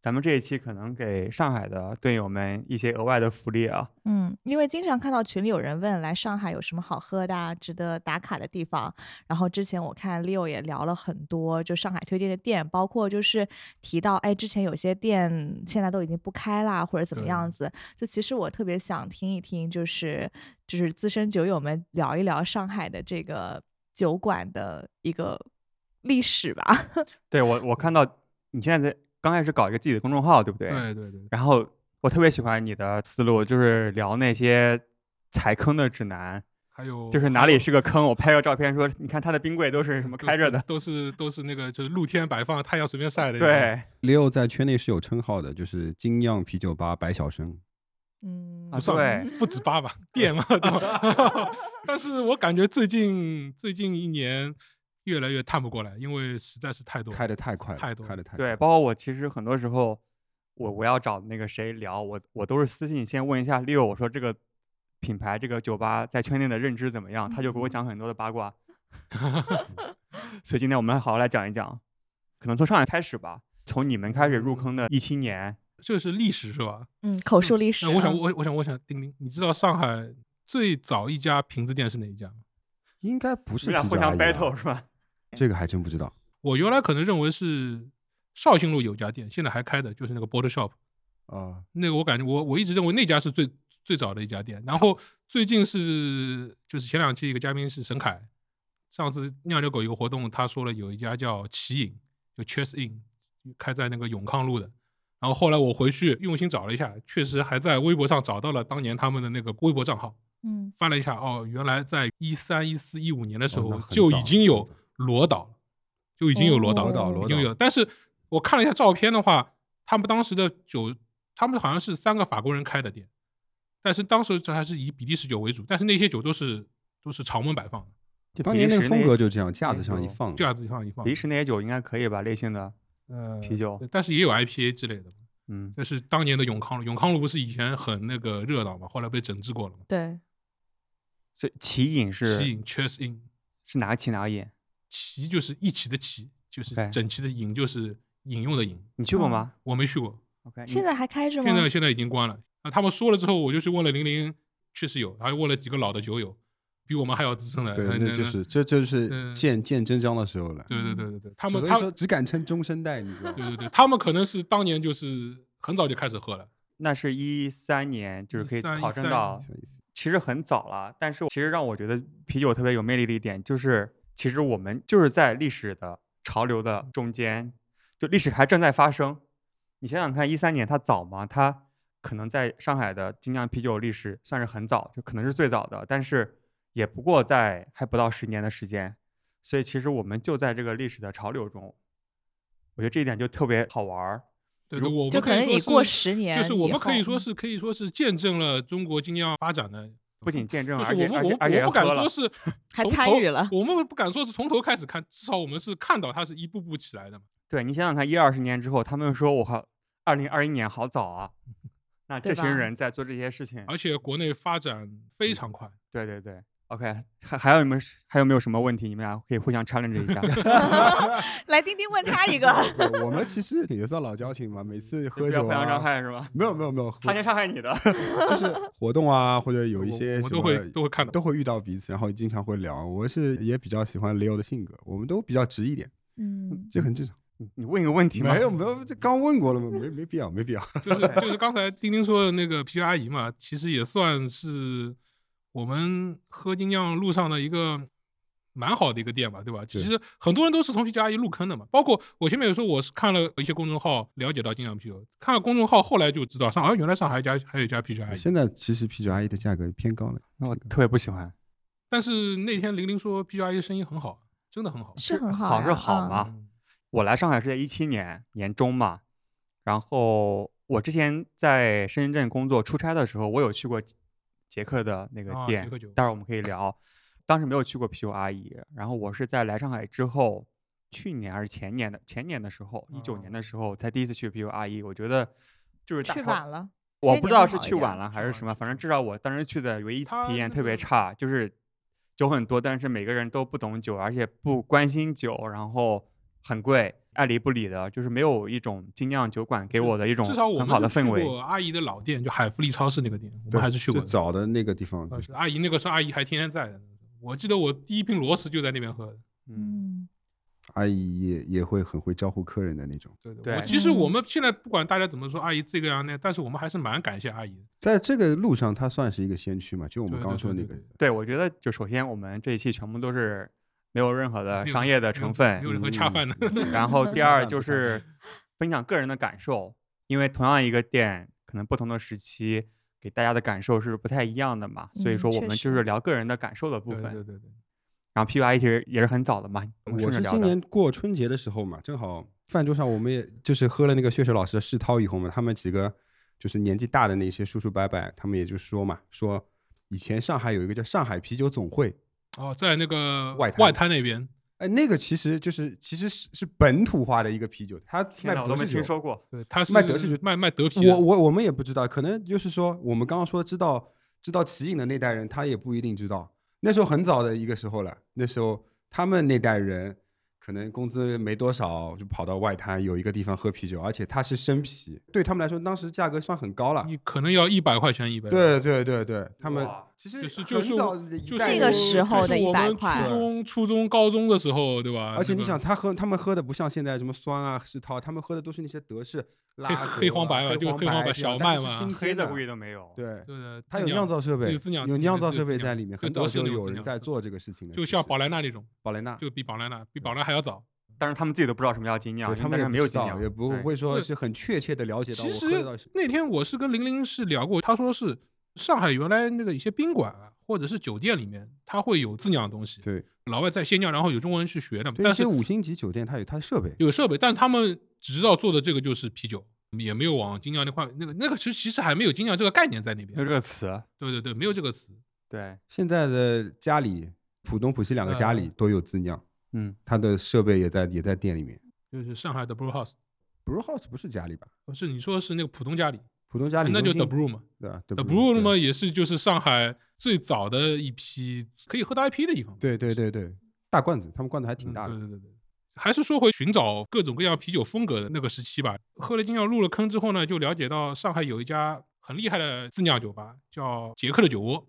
咱们这一期可能给上海的队友们一些额外的福利啊。嗯，因为经常看到群里有人问来上海有什么好喝的、啊、值得打卡的地方，然后之前我看 Leo 也聊了很多，就上海推荐的店，包括就是提到，哎，之前有些店现在都已经不开啦，或者怎么样子。就其实我特别想听一听，就是就是资深酒友们聊一聊上海的这个酒馆的一个历史吧。对我，我看到你现在在刚开始搞一个自己的公众号，对不对？对对对，然后我特别喜欢你的思路，就是聊那些踩坑的指南，还有就是哪里是个坑，我拍个照片说，你看他的冰柜都是什么开着的。都是都是那个就是露天摆放，太阳随便晒的。，对，Leo 在圈内是有称号的，就是精酿啤酒吧白小生。嗯啊不算对不止八吧，店嘛，对吧？但是我感觉最近最近一年越来越探不过来，因为实在是太多，开的太快了，太多开的太对，包括我其实很多时候，我我要找那个谁聊，我我都是私信先问一下六，我说这个品牌这个酒吧在圈内的认知怎么样，他就给我讲很多的八卦。所以今天我们好好来讲一讲，可能从上海开始吧，从你们开始入坑的一七年，这是历史是吧？嗯，口述历史我想我我想我想丁丁，你知道上海最早一家瓶子店是哪一家吗？应该不你是你俩互相 battle 是吧？这个还真不知道。我原来可能认为是绍兴路有家店，现在还开的，就是那个 Border Shop。啊，那个我感觉我我一直认为那家是最最早的一家店，然后最近是就是前两期一个嘉宾是沈凯，上次酿酒狗一个活动，他说了有一家叫奇影，就 Chess Inn，开在那个永康路的。然后后来我回去用心找了一下，确实还在微博上找到了当年他们的那个微博账号，嗯，翻了一下，哦，原来在一三、一四、一五年的时候哦就已经有罗导，就已经有罗导哦了，罗导罗导已经有。但是我看了一下照片的话，他们当时的酒，他们好像是三个法国人开的店，但是当时这还是以比利时酒为主，但是那些酒都是都是常温摆放的，就当年那个风比利时些格就这样，架子上一放，架子上一放比。利时那些酒应该可以吧？烈性的，呃啤酒但是也有 IPA 之类的。嗯，这是当年的永康路，永康路不是以前很那个热闹嘛，后来被整治过了嘛。对，所以起饮是起饮 Cheers in，是哪个起哪个饮？齐就是一起的齐，就是整齐的引，就是引用的引。你去过吗我没去过，？OK，现在还开着吗？现在现在已经关了。啊，他们说了之后，我就去问了零零，确实有，还问了几个老的酒友，比我们还要资深的。对，呃那就是这这就是嗯见见真章的时候了。对对对对对，他们他们所以说只敢称中生代，你知道吗？对对对，他们可能是当年就是很早就开始喝了。那是一三年，就是可以考证到其实很早了。但是其实让我觉得啤酒特别有魅力的一点，就是其实我们就是在历史的潮流的中间，就历史还正在发生。你想想看，一三年它早吗？它可能在上海的精酿啤酒历史算是很早，就可能是最早的，但是也不过在还不到十年的时间。所以其实我们就在这个历史的潮流中，我觉得这一点就特别好玩儿。对对，如我们就可能你过十年就是我们可以说是可以说是见证了中国精酿发展的。不仅见证，就是而且我们我们而且而且我不敢喝了说是 还从头参与了我们不敢说是从头开始看，至少我们是看到它是一步步起来的嘛。对你想想看，一二十年之后，他们说我靠，二零二一年好早啊，那这群人在做这些事情，而且国内发展嗯非常快，对对对，OK，还还有没有还有没有什么问题？你们俩可以互相 challenge 一下 来，丁丁问他一个，我们其实也算老交情嘛，每次喝酒不要互相伤啊，害是吧？没有没有没有，他先伤害你的，就是活动啊，或者有一些什么我都会都会看到都会遇到彼此，然后经常会聊。我是也比较喜欢 Leo 的性格，我们都比较直一点，嗯，这很正常。你你问一个问题吗？没有没有，这刚问过了嘛，没没必要没必要。就是就是刚才丁丁说的那个皮皮阿姨嘛，其实也算是我们喝精酿路上的一个蛮好的一个店吧，对吧？其实很多人都是从啤酒阿姨入坑的嘛，包括我前面有说我是看了一些公众号了解到精酿啤酒，看了公众号后来就知道上，啊原来上海一家还有一家啤酒阿姨。现在其实啤酒阿姨的价格偏高了，那我特别不喜欢，但是那天玲玲说啤酒阿姨生意很好，真的很好。是很好是好嘛嗯我来上海是在一七年年中嘛，然后我之前在深圳工作出差的时候，我有去过捷克的那个啊店，捷克酒待会儿我们可以聊。当时没有去过啤酒阿姨，然后我是在来上海之后，去年还是前年的前年的时候，一九年的时候才第一次去啤酒阿姨，我觉得就是去晚了，我不知道是去晚了还是什么，反正至少我当时去的唯一体验特别差，就是酒很多，但是每个人都不懂酒，而且不关心酒，然后很贵，爱理不理的，就是没有一种精酿酒馆给我的一种至少我很们好的氛围。过阿姨的老店，就海福利超市那个店，我们还是去过的。最早的那个地方，啊对是阿姨那个时候阿姨还天天在的，我记得我第一瓶罗斯就在那边喝的。嗯，嗯，阿姨也也会很会招呼客人的那种。对的，对我其实我嗯们现在不管大家怎么说阿姨这个样那，但是我们还是蛮感谢阿姨的。在这个路上，她算是一个先驱嘛，就我们刚刚说的那个对对对，对，我觉得就首先我们这一期全部都是没有任何的商业的成分没，有任何恰饭的。然后第二就是分享个人的感受，因为同样一个店，可能不同的时期给大家的感受是不太一样的嘛，所以说我们就是聊个人的感受的部分。对对对，然后 PUI 其实也是很早的嘛，我们是今。年过春节的时候嘛，正好饭桌上我们也就是喝了那个血水老师的世涛以后嘛，他们几个就是年纪大的那些叔叔伯伯，他们也就说嘛，说以前上海有一个叫上海啤酒总会，哦，在那个外滩外滩那边，哎，那个其实就是其实是是本土化的一个啤酒，它卖天，我都没德式酒。听说过。对，他是卖德式酒卖卖德啤。我我我们也不知道，可能就是说我们刚刚说知道知道奇影的那代人，他也不一定知道。那时候很早的一个时候了，那时候他们那代人可能工资没多少，就跑到外滩有一个地方喝啤酒，而且它是生啤，对他们来说当时价格算很高了。你可能要一百块钱一杯。对对对对，他们哇其实就是就是我很早的一就是代人那个时候的100就是我们块初中、初中、高中的时候，对吧？而且你想，他喝他们喝的不像现在什么酸啊、世涛，他们喝的都是那些德式拉黑黄白嘛就黑黄白小麦嘛新鲜的黑的估计都没有。对，对的，它有酿造设备，有酿造设备在里面，德很早就式那种自酿有人在做这个事情的。就像宝莱纳那种，宝莱纳，就比宝莱纳比宝莱还要早。但是他们自己都不知道什么叫精酿，他们也没有精酿，也不会说对是很确切的了解到其实那天我是跟玲玲是聊过，她说是上海原来那个一些宾馆啊，或者是酒店里面，它会有自酿的东西，对老外在先酿，然后有中国人去学的，但是些五星级酒店它有它的设备，有设备，但他们只知道做的这个就是啤酒，也没有往精酿那块那个那个其实其实还没有精酿这个概念在那边没有，这个词，对对对，没有这个词。对，现在的家里浦东、浦西两个家里嗯都有自酿，嗯，它的设备也在也在店里面。就是上海的 Brew House，Brew House 不是家里吧？不是你说的是那个浦东家里，浦东家里那就 The Brew 嘛对吧，The？The Brew 对嘛也是就是上海最早的一批可以喝到 IP 的地方。对对对对，大罐子，他们罐子还挺嗯大的。对对对对，还是说回寻找各种各样啤酒风格的那个时期吧。喝了精酿入了坑之后呢，就了解到上海有一家很厉害的自酿酒吧，叫杰克的酒窝。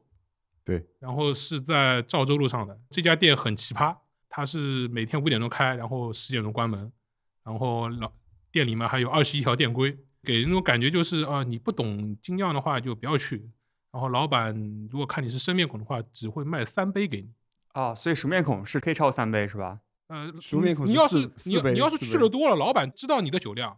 对，然后是在赵州路上的这家店很奇葩，它是每天五点钟开，然后十点钟关门，然后老店里面还有二十一条店规，给人那种感觉就是啊、你不懂精酿的话就不要去。然后老板如果看你是生面孔的话，只会卖三杯给你。啊，所以熟面孔是可以超过三杯是吧？呃，熟面孔你要是你要你要是去的多了，老板知道你的酒量，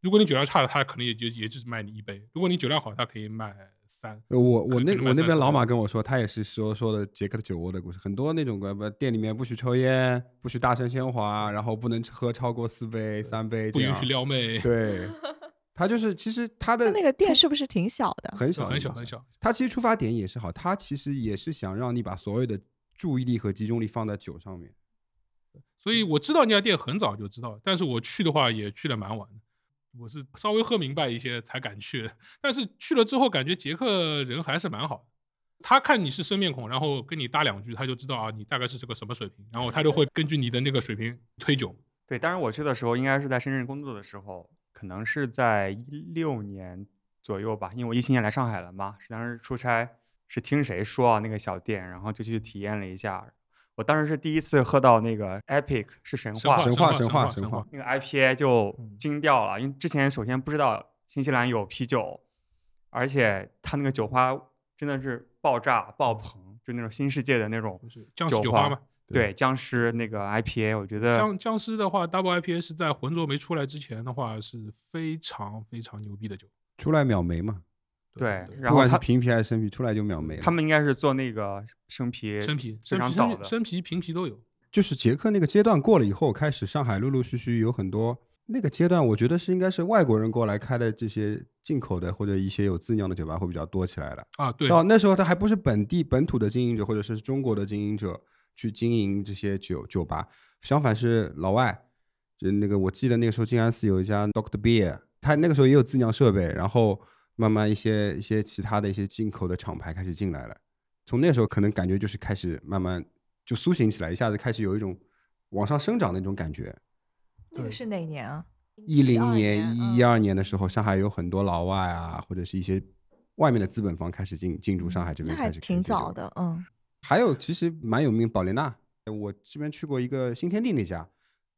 如果你酒量差了，他可能也就也只卖你一杯；如果你酒量好，他可以卖三。呃我我那我那边老马跟我说，他也是说说的杰克的酒窝的故事，很多那种个不店里面不许抽烟，不许大声喧哗，然后不能喝超过四杯、三杯，不允许。撩妹，对，他就是其实他的他那个店是不是挺小的？很小很小很。小。他其实出发点也是好，他其实也是想让你把所有的注意力和集中力放在酒上面。所以我知道那家店很早就知道，但是我去的话也去的蛮晚的。我是稍微喝明白一些才敢去，但是去了之后感觉杰克人还是蛮好的。他看你是生面孔，然后跟你搭两句，他就知道啊你大概是这个什么水平，然后他就会根据你的那个水平推酒。对，当时我去的时候应该是在深圳工作的时候，可能是在一六年左右吧，因为我一七年来上海了嘛，是当时出差，是听谁说啊那个小店，然后就去体验了一下。我当时是第一次喝到那个 Epic 是神话，神话神话神话那个 IPA 就嗯惊掉了，因为之前首先不知道新西兰有啤酒，而且它那个酒花真的是爆炸爆棚，就那种新世界的那种酒花酒花嘛。对僵尸那个 IPA，我觉得僵僵尸的话，Double IPA 是在浑浊没出来之前的话是非常非常牛逼的酒。出来秒没嘛，对对，不管是然后它平皮还是生皮，出来就秒没了。他们应该是做那个生皮，生皮、非生啤、常早的生啤、生啤、平啤都有。就是捷克那个阶段过了以后，开始上海陆陆续续有很多那个阶段，我觉得是应该是外国人过来开的这些进口的或者一些有自酿的酒吧会比较多起来了。啊，对，到那时候，他还不是本地本土的经营者或者是中国的经营者去经营这些酒酒吧，相反是老外。就那个我记得那个时候静安寺有一家 Doctor Beer，他那个时候也有自酿设备，然后慢慢一些一些其他的一些进口的厂牌开始进来了。从那时候可能感觉就是开始慢慢就苏醒起来，一下子开始有一种往上生长的那种感觉。那个是哪年啊？一零年、一一二年的时候，上海有很多老外啊，或者是一些外面的资本方开始进进驻上海这边，那还开始挺早的，嗯。还有其实蛮有名，宝莲娜，我这边去过一个新天地那家，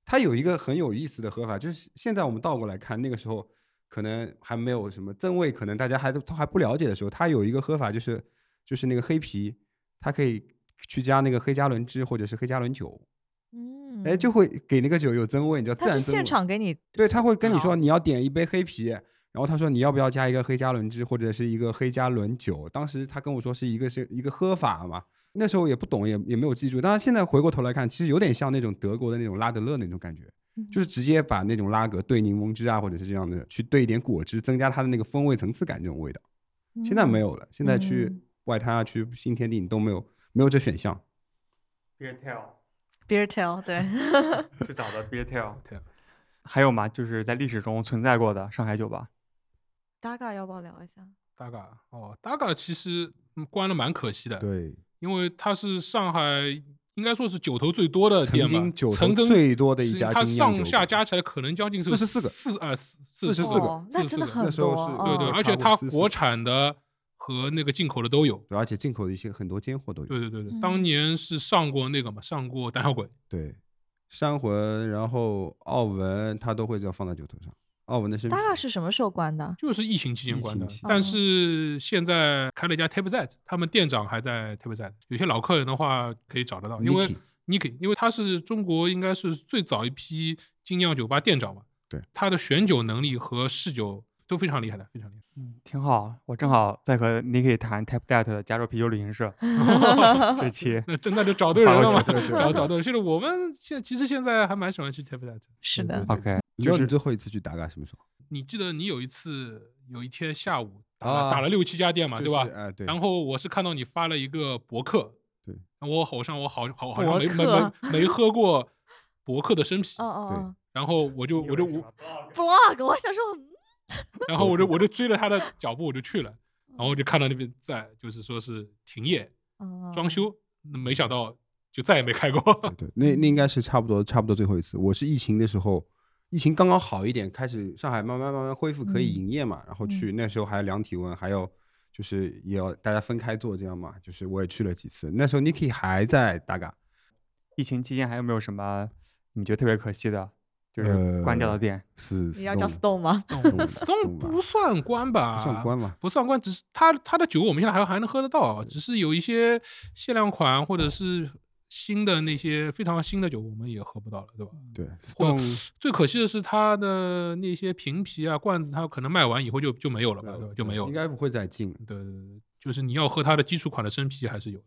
它有一个很有意思的喝法，就是现在我们倒过来看，那个时候可能还没有什么增味，可能大家还都都还不了解的时候，它有一个喝法就是就是那个黑啤，它可以去加那个黑加仑汁或者是黑加仑酒，嗯，哎，就会给那个酒有增味，你知道自然是现。场给你对，他会跟你说你要点一杯黑啤，然后他说你要不要加一个黑加仑汁或者是一个黑加仑酒。当时他跟我说是一个是一个喝法嘛，那时候也不懂，也也没有记住。但是现在回过头来看，其实有点像那种德国的那种拉德勒那种感觉，就是直接把那种拉格兑柠檬汁啊，或者是这样的去兑一点果汁，增加它的那个风味层次感这种味道。现在没有了，现在去嗯外滩啊，去新天地你都没有没有这选项。Beer Tail beer tail，对，最早的 Beer Tail，Tail 还有吗？就是在历史中存在过的上海酒吧。大概要不要聊一下？大嘎哦，大嘎其实嗯关了蛮可惜的，对，因为它是上海应该说是酒头最多的曾店吧，经酒头曾经最多的一家是它上下加起来可能将近是44个四呃四四十四个哦，那真的44个很多，对对，哦而且差不多44它国产的和那个进口的都有。对而且进口的一些很多尖货都有。对对对对，嗯当年是上过那个嘛，上过胆小鬼，对，山魂，然后奥文，它都会这样放在酒头上。奥文的生啤大概是什么时候关的？就是疫情期间关的情期。但是现在开了一家 t a p z e t 他们店长还在 t a p z e t 有些老客人的话可以找得到，因为 Niki Niki，因为他是中国应该是最早一批精酿酒吧店长嘛。对，他的选酒能力和试酒都非常厉害的，非常厉害。嗯，挺好。我正好在和你可以谈 Tap That 的加州啤酒旅行社 这期。那真的就找对人了嘛？对对 对找找对人。现在我们现在其实现在还蛮喜欢去 Tap That。是的，OK，你知道你就是最后一次去打卡什么时候？你记得你有一次有一天下午打啊了打了六七家店嘛，对吧就是？哎，对。然后我是看到你发了一个博客，对，我好像我好好好像没没没没喝过博客的生啤哦，哦然后我就我就我哦，blog，我想说，嗯然后我就 我就追着他的脚步我就去了，然后我就看到那边在就是说是停业哦装修，那没想到就再也没开过。对，那那应该是差不多差不多最后一次。我是疫情的时候，疫情刚刚好一点，开始上海慢慢慢慢恢复可以嗯营业嘛，然后去那时候还要量体温，还有就是也要大家分开做这样嘛，就是我也去了几次。那时候 Niki 还在大嘎，疫情期间还有没有什么你觉得特别可惜的，就是呃关掉的店？是你要叫 Stone 吗？Stone 不算关吧？不算关吧？不算关，只是它它的酒我们现在还还能喝得到，只是有一些限量款或者是新的那些非常新的酒我们也喝不到了，对吧？对或，Stone 最可惜的是它的那些瓶啤啊罐子，它可能卖完以后就就没有了吧，对吧？就没有了。应该不会再进。对对对，就是你要喝它的基础款的生啤还是有。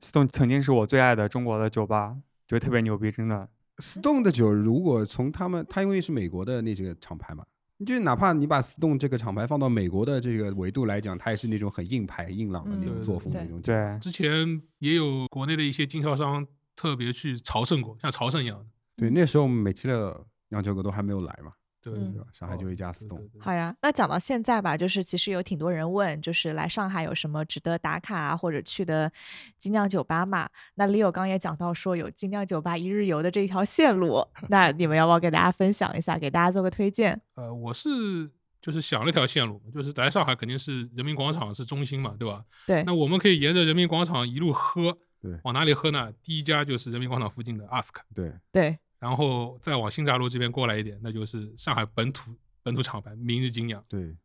Stone 曾经是我最爱的中国的酒吧，觉得特别牛逼，真的。Stone 的酒，如果从他们，它因为是美国的那这个厂牌嘛，就哪怕你把 Stone 这个厂牌放到美国的这个维度来讲，它也是那种很硬派、硬朗的那种作风的那种酒。对，之前也有国内的一些经销商特别去朝圣过，像朝圣一样的。对，那时候美其乐酿酒哥都还没有来嘛，对嗯对吧？上海就一家对 Stone，对对好呀，那讲到现在吧，就是其实有挺多人问，就是来上海有什么值得打卡啊，或者去的精酿酒吧嘛？那 Leo 刚也讲到说有精酿酒吧一日游的这一条线路，那你们要不要给大家分享一下，给大家做个推荐？呃，我是就是想了一条线路，就是来上海肯定是人民广场是中心嘛，对吧？对那，我们可以沿着人民广场一路喝，对往哪里喝呢？第一家就是人民广场附近的 Ask，对，对，然后再往新闸路这边过来一点，那就是上海本土本土厂牌明日精酿。对，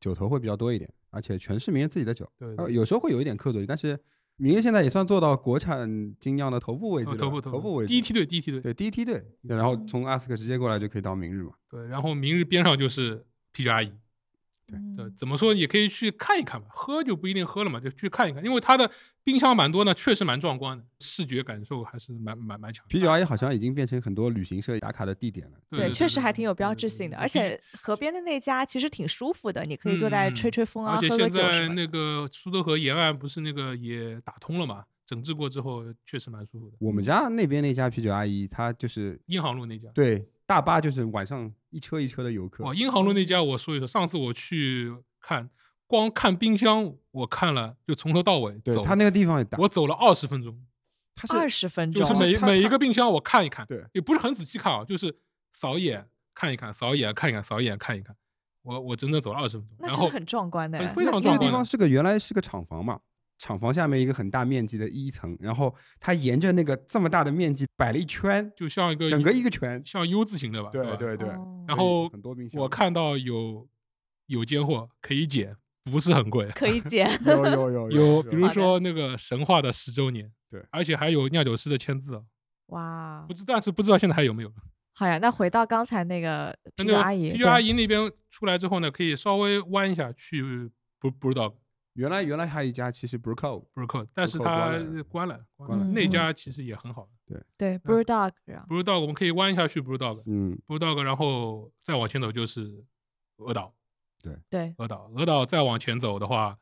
酒头会比较多一点，而且全是明日自己的酒，对，有时候会有一点客座，但是明日现在也算做到国产精酿的头部位置了，哦头部头部位置，第一梯队，第一梯队。对第一梯队，对，然后从阿斯克直接过来就可以到明日嘛，对，然后明日边上就是啤酒阿姨。对，嗯怎么说也可以去看一看吧，喝就不一定喝了嘛，就去看一看，因为它的冰箱蛮多呢，确实蛮壮观的，视觉感受还是蛮蛮蛮强的。啤酒阿姨好像已经变成很多旅行社打卡的地点了，对，确实还挺有标志性的，而且河边的那家其实挺舒服的，你可以坐在嗯吹吹风啊，而且现在。那个苏州河沿岸不是那个也打通了嘛，整治过之后确实蛮舒服的。我们家那边那家啤酒阿姨，她就是英航路那家，对大巴就是晚上一车一车的游客，哦，英航路那家我说一说，上次我去看，光看冰箱我看了就从头到尾走，对他那个地方也大，我走了二十分钟，他二十分钟，就是每每一个冰箱我看一看，对也不是很仔细看啊，就是扫一眼看一看，扫一眼看一看，扫一眼看一看，我我整整走了二十分钟，然后很壮观的很。非那那个地常壮观的方是个原来是个厂房嘛，厂房下面一个很大面积的一层，然后它沿着那个这么大的面积摆了一圈，就像一个整个一个圈，像 U 字形的吧，对吧对对，哦然后很多冰箱，我看到有有间货可以捡，不是很贵，可以 捡有有有有比如说那个神话的十周年，对而且还有酿酒师的签字啊，哇不，知但是不知道现在还有没有。好呀，那回到刚才那个啤酒阿姨，啤酒阿姨那边出来之后呢，可以稍微弯一下去不不知道原来原来还有一家其实不是靠不是扣，但是它关了关了那嗯家其实也很好对。对 b r e w Dog，然后不知道我们可以弯下去，不知道的，嗯。不知道然后再往前走就是鹅岛，对。对，鹅岛，鹅岛再往前走的话，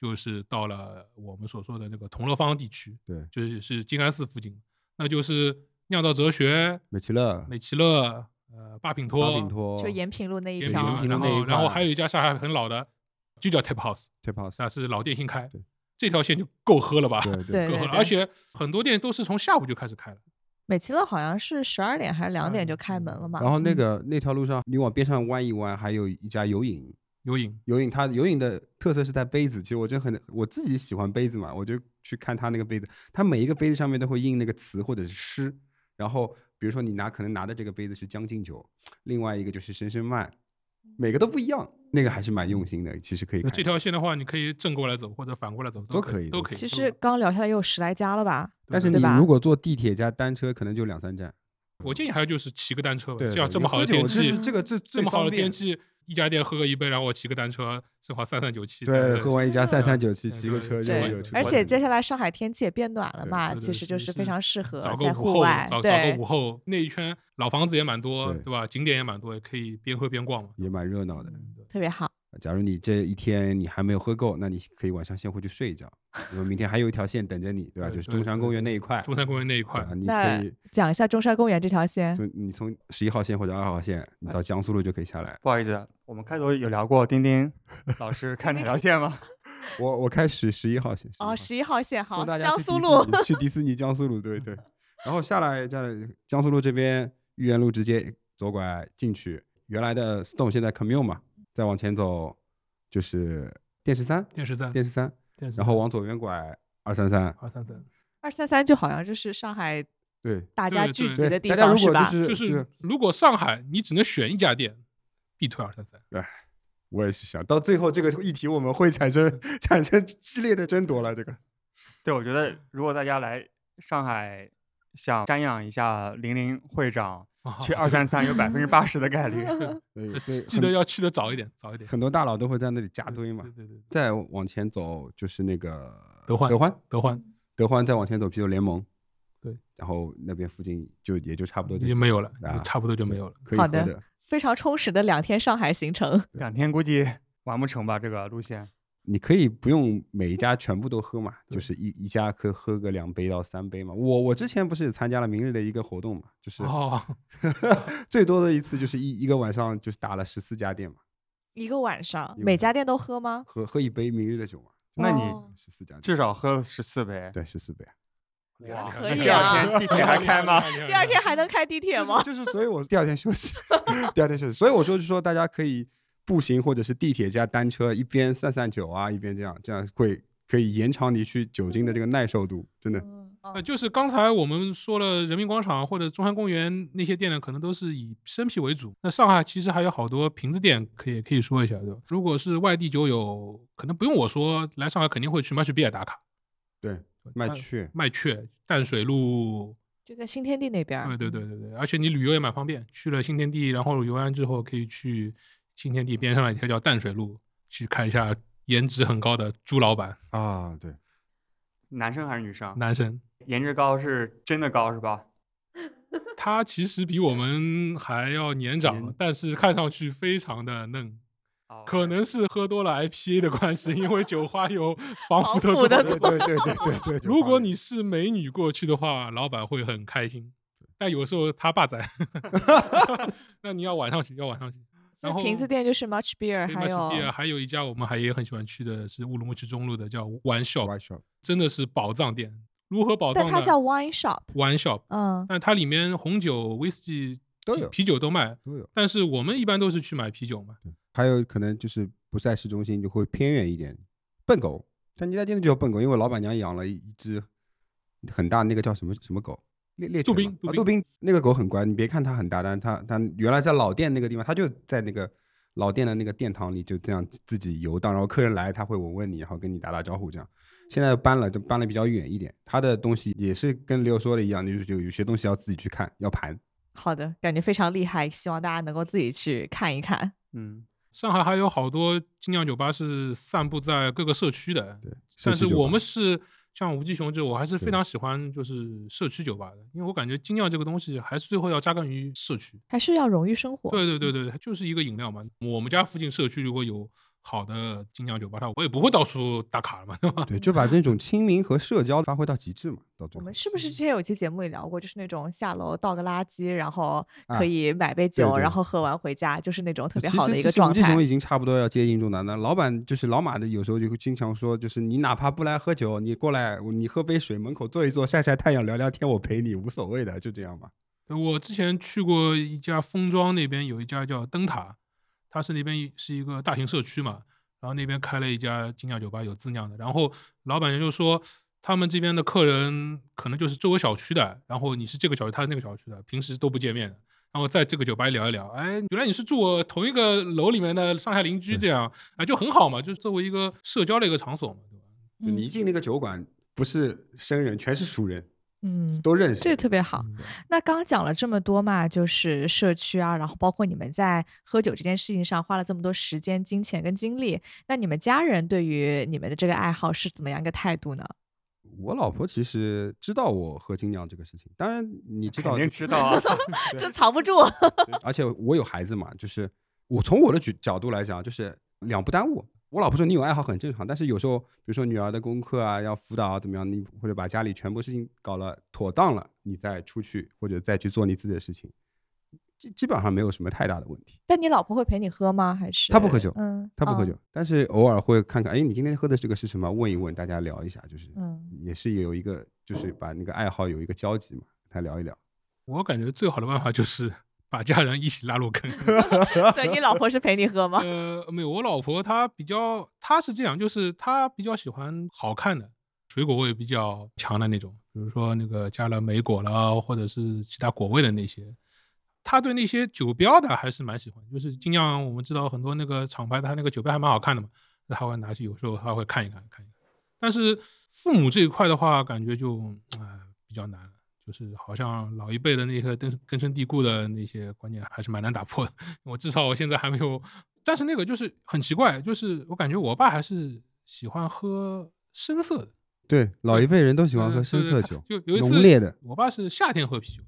就是到了我们所说的那个同乐坊地区，对就是是静安寺附近，那就是酿造哲学、美其乐美其乐、呃八品托、八品托就延平路那一条延平然路那一后然后还有一家上海很老的，就叫 Tap House，Tap House，那是老店新开，这条线就够喝了吧？对 对够喝而且很多店都是从下午就开始开了。美其乐好像是十二点还是两点点就开门了嘛。然后那嗯个那条路上你往边上弯一弯，还有一家游饮，有瘾，油饮它游影的特色是在杯子，其实我真很我自己喜欢杯子嘛，我就去看它那个杯子，它每一个杯子上面都会印那个词或者是诗，然后比如说你拿可能拿的这个杯子是将进酒，另外一个就是声声慢，每个都不一样，那个还是蛮用心的。其实可以这条线的话，你可以正过来走或者反过来走都可以都可以。其实刚聊下来也有十来家了吧？但是你如果坐地铁加单车，可能就两三站。我建议还有就是骑个单车吧，像，这样这么好的天气，这个这这么好的天气，一家店喝个一杯，然后我骑个单车，正好散散酒气。对，喝完一家散散酒气，骑个车就对有出去而且接下来上海天气也变暖了嘛，对对其实就是非常适合找个在午后，户外找找个午后，那一圈老房子也蛮多，对对吧？景点也蛮多，也可以边喝边逛嘛。也蛮热闹的。特别好。假如你这一天你还没有喝够，那你可以晚上先回去睡一觉，因为明天还有一条线等着你，对吧？就是中山公园那一块，中山公园那一块你可以讲一下中山公园这条线，就你从十一号线或者二号线，你到江苏路就可以下来。不好意思，我们开头有聊过丁丁 老师看哪条线吗？我我开始十一号线，哦，十一号线好江苏路去迪士尼江苏路，对对。然后下来在江苏路这边豫园路直接左拐进去，原来的 Stone 现在 Commune 嘛，再往前走就是电视三，电视三，电视三，电视然后往左边拐二三三，二三三，二三三就好像就是上海对大家聚集的地大家如果就方吧？是就是如果上海你只能选一家店，必推二三三。我也是想到最后这个议题我们会产生产生激烈的争夺了，这个对，我觉得如果大家来上海想瞻仰一下玲玲会长，去啊二三三有百分之八十的概率。对 对，记得要去的早一点，早一点。很多大佬都会在那里扎堆嘛对。对对，再往前走就是那个德欢德欢，德欢德欢再往前走啤酒联盟，对，然后那边附近就也就差不多就没有了啊，差不多就没有了。好可以喝的非常充实的两天上海行程。两天估计完不成吧？这个路线。你可以不用每一家全部都喝嘛，就是一一家可以喝个两杯到三杯嘛。我我之前不是也参加了明日的一个活动嘛，就是哦，最多的一次就是一一个晚上就是打了十四家店嘛，一个晚上，个晚每家店都喝吗？喝喝一杯明日的酒嘛，那你哦十四家，至少喝十四杯。对十四杯。哇，可以啊第二天地铁还开吗？第二天还能开地铁吗？就是，所以我第二天休息，第二天休息。所以我说，就是说大家可以步行或者是地铁加单车，一边散散酒啊，一边这样，这样会可以延长你去酒精的这个耐受度，真的。嗯呃，就是刚才我们说了，人民广场或者中山公园那些店呢，可能都是以生啤为主。那上海其实还有好多瓶子店，可以可以说一下，对吧？如果是外地酒友，可能不用我说，来上海肯定会去 Match Beer 打卡，对，卖它雀，麦雀、淡水路，就在新天地那边。对对对对对，而且你旅游也蛮方便，去了新天地，然后游完之后可以去新天地边上的一条叫淡水路，去看一下颜值很高的朱老板，啊，对，男生还是女生？男生。颜值高是真的高是吧？他其实比我们还要年长年，但是看上去非常的嫩，哦可能是喝多了 IPA 的关系，因为酒花有防腐的作用。对对对对对对。如果你是美女过去的话，老板会很开心，但有时候他霸宰，那你要晚上去，要晚上去。然后瓶子店就是 Much Beer，对还有 Beer 还有一家我们还也很喜欢去的是乌鲁木齐中路的叫 One shop 真的是宝藏店。如何宝藏呢但它叫 Wine Shop，Wine Shop，嗯，但它里面红酒、威士忌都有啤啤酒都卖，都有。但是我们一般都是去买啤酒嘛。还有可能就是不在市中心，就会偏远一点。笨狗，但你家店的就叫笨狗，因为老板娘养了一只很大那个叫什么什么狗，猎猎杜犬嘛宾杜啊杜宾那个狗很乖，你别看它很大，但它它原来在老店那个地方，它就在那个老店的那个殿堂里就这样自己游荡，然后客人来它会闻闻你，然后跟你打打招呼这样。现在搬了，就搬了比较远一点，它的东西也是跟刘说的一样，就是有有些东西要自己去看，要盘。好的，感觉非常厉害，希望大家能够自己去看一看。嗯，上海还有好多精酿酒吧是散布在各个社区的，对，但是我们是像无极熊这，我还是非常喜欢就是社区酒吧的，因为我感觉精酿这个东西还是最后要扎根于社区。还是要融于生活。对对对对，它就是一个饮料嘛。我们家附近社区如果有好的精酿酒吧，它我也不会到处打卡了嘛，对吧？对，就把这种亲民和社交发挥到极致嘛，到最后我们。是不是之前有期节目也聊过，就是那种下楼倒个垃圾，然后啊可以买杯酒，对然后喝完回家，就是那种特别好的一个其实吴状态。继雄已经差不多要接近中南了。老板就是老马的，有时候就会经常说，就是你哪怕不来喝酒，你过来，你喝杯水，门口坐一坐，晒晒太阳，聊聊天，我陪你，无所谓的，就这样嘛。我之前去过一家封庄那边有一家叫灯塔，它是那边是一个大型社区嘛，然后那边开了一家精酿酒吧，有自酿的。然后老板娘就说，他们这边的客人可能就是周围小区的，然后你是这个小区，他是那个小区的，平时都不见面的。然后在这个酒吧聊一聊，哎，原来你是住我同一个楼里面的上下邻居，这样啊就很好嘛，就是作为一个社交的一个场所嘛，对吧？你一进那个酒馆，不是生人，全是熟人，嗯，都认识。这个特别好。嗯那刚刚讲了这么多嘛，就是社区啊，然后包括你们在喝酒这件事情上花了这么多时间、金钱跟精力，那你们家人对于你们的这个爱好是怎么样一个态度呢？我老婆其实知道我喝精酿这个事情，当然你知道肯定知道啊。这藏不住。而且我有孩子嘛，就是我从我的角角度来讲，就是两不耽误。我老婆说你有爱好很正常，但是有时候比如说女儿的功课啊要辅导啊怎么样，你或者把家里全部事情搞了妥当了，你再出去或者再去做你自己的事情，基基本上没有什么太大的问题。但你老婆会陪你喝吗？还是她不喝酒嗯，哦她不喝酒，但是偶尔会看看，哎，你今天喝的这个是什么？问一问，大家聊一下，就是嗯也是有一个，就是把那个爱好有一个交集嘛，他聊一聊。我感觉最好的办法就是把家人一起拉入坑。所以你老婆是陪你喝吗？呃，没有，我老婆她比较，她是这样，就是她比较喜欢好看的水果味比较强的那种，比如说那个加了莓果了，或者是其他果味的那些。她对那些酒标的还是蛮喜欢，就是尽量我们知道很多那个厂牌，它那个酒标还蛮好看的嘛，那她会拿去，有时候她会看一看，看一看。但是父母这一块的话，感觉就啊、呃比较难，就是好像老一辈的那些根根深蒂固的那些观念还是蛮难打破的。我至少我现在还没有，但是那个就是很奇怪，就是我感觉我爸还是喜欢喝深色的，对，老一辈人都喜欢呃喝深色酒，就有一次浓烈的。我爸是夏天喝啤酒，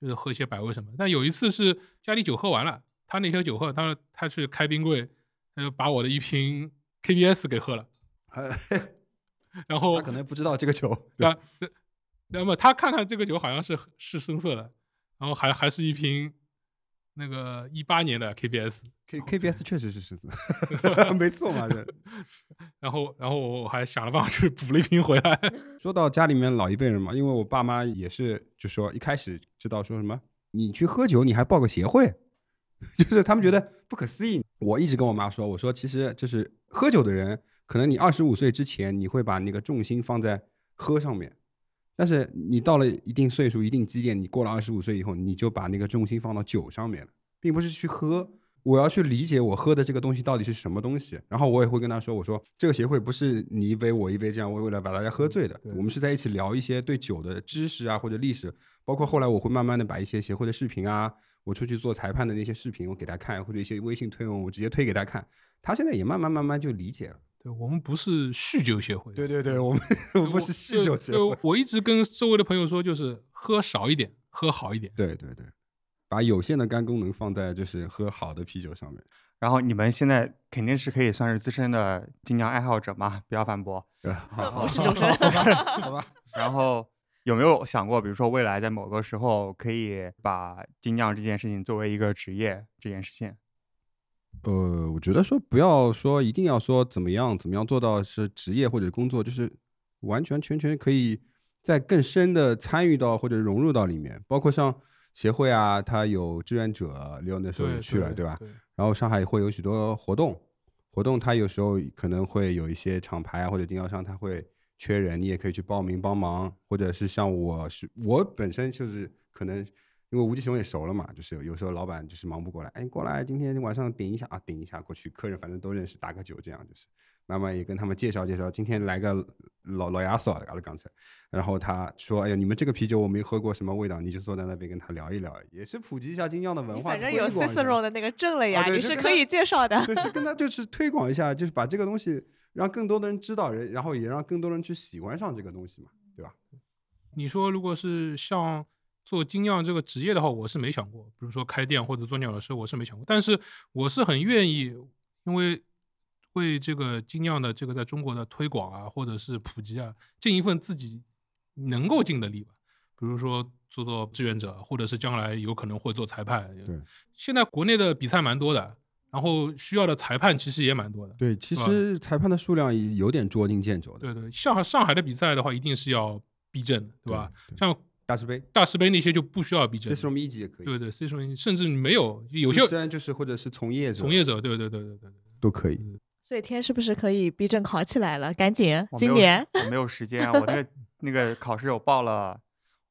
就是喝一些百威什么。但有一次是家里酒喝完了，他那些酒喝，他他去开冰柜，他就把我的一瓶 KBS 给喝了，然后他可能不知道这个酒。啊，那那么他看看这个酒好像是是深色的，然后还还是一瓶那个一八年的 KBS，K KBS 确实是狮子，没错嘛。这 然后然后我还想了办法去补了一瓶回来。说到家里面老一辈人嘛，因为我爸妈也是，就说一开始知道说什么，你去喝酒你还报个协会，就是他们觉得不可思议。我一直跟我妈说，我说其实就是喝酒的人，可能你二十五岁之前你会把那个重心放在喝上面，但是你到了一定岁数、一定基点，你过了二十五岁以后，你就把那个重心放到酒上面了，并不是去喝。我要去理解我喝的这个东西到底是什么东西，然后我也会跟他说，我说这个协会不是你一杯我一杯这样为为了把大家喝醉的，我们是在一起聊一些对酒的知识啊或者历史，包括后来我会慢慢的把一些协会的视频啊，我出去做裁判的那些视频我给他看，或者一些微信推文我直接推给他看，他现在也慢慢慢慢就理解了。对我们不是酗酒协会，对对 对，我们我们不是酗酒协会。就我一直跟周围的朋友说，就是喝少一点，喝好一点。对对对，把有限的肝功能放在就是喝好的啤酒上面。然后你们现在肯定是可以算是资深的精酿爱好者嘛，不要反驳。对好 好，好吧。然后有没有想过，比如说未来在某个时候可以把精酿这件事情作为一个职业这件事情？呃，我觉得说不要说一定要说怎么样怎么样做到是职业或者工作，就是完全全全可以在更深的参与到或者融入到里面，包括像协会啊，它有志愿者，刘那时候也去了，对吧？对然后上海会有许多活动，活动它有时候可能会有一些厂牌啊或者经销商，他会缺人，你也可以去报名帮忙，或者是像我是我本身就是可能因为吴奇雄也熟了嘛，就是有时候老板就是忙不过来，哎，过来今天晚上顶一下啊，顶一下过去，客人反正都认识，打个酒这样就是。慢慢也跟他们介绍介绍，今天来个老老亚索，阿拉刚才，然后他说：“哎呀，你们这个啤酒我没喝过，什么味道？”你就坐在那边跟他聊一聊，也是普及一下精酿的文化。反正有 Cicero 的那个证了呀，你是可以介绍的。对，是跟他就是推广一下，就是把这个东西让更多的人知道，人然后也让更多人去喜欢上这个东西嘛，对吧？你说如果是像做精酿这个职业的话，我是没想过，比如说开店或者做酿酒师，我是没想过。但是我是很愿意，因为为这个精酿的这个在中国的推广啊，或者是普及啊，尽一份自己能够尽的力吧。比如说做做志愿者，或者是将来有可能会做裁判。对，现在国内的比赛蛮多的，然后需要的裁判其实也蛮多的。对，其实裁判的数量也有点捉襟见肘的。对对，上海上海的比赛的话，一定是要逼证的，对吧？对像大师杯大师杯那些就不需要 B 证，C 一级也可以，对对，C 说甚至没有，有些资深就是或者是从业者，从业者，对对对对对对。都可以。所以天是不是可以逼证考起来了？赶紧，今年我没有时间，我那个 那个考试我报了，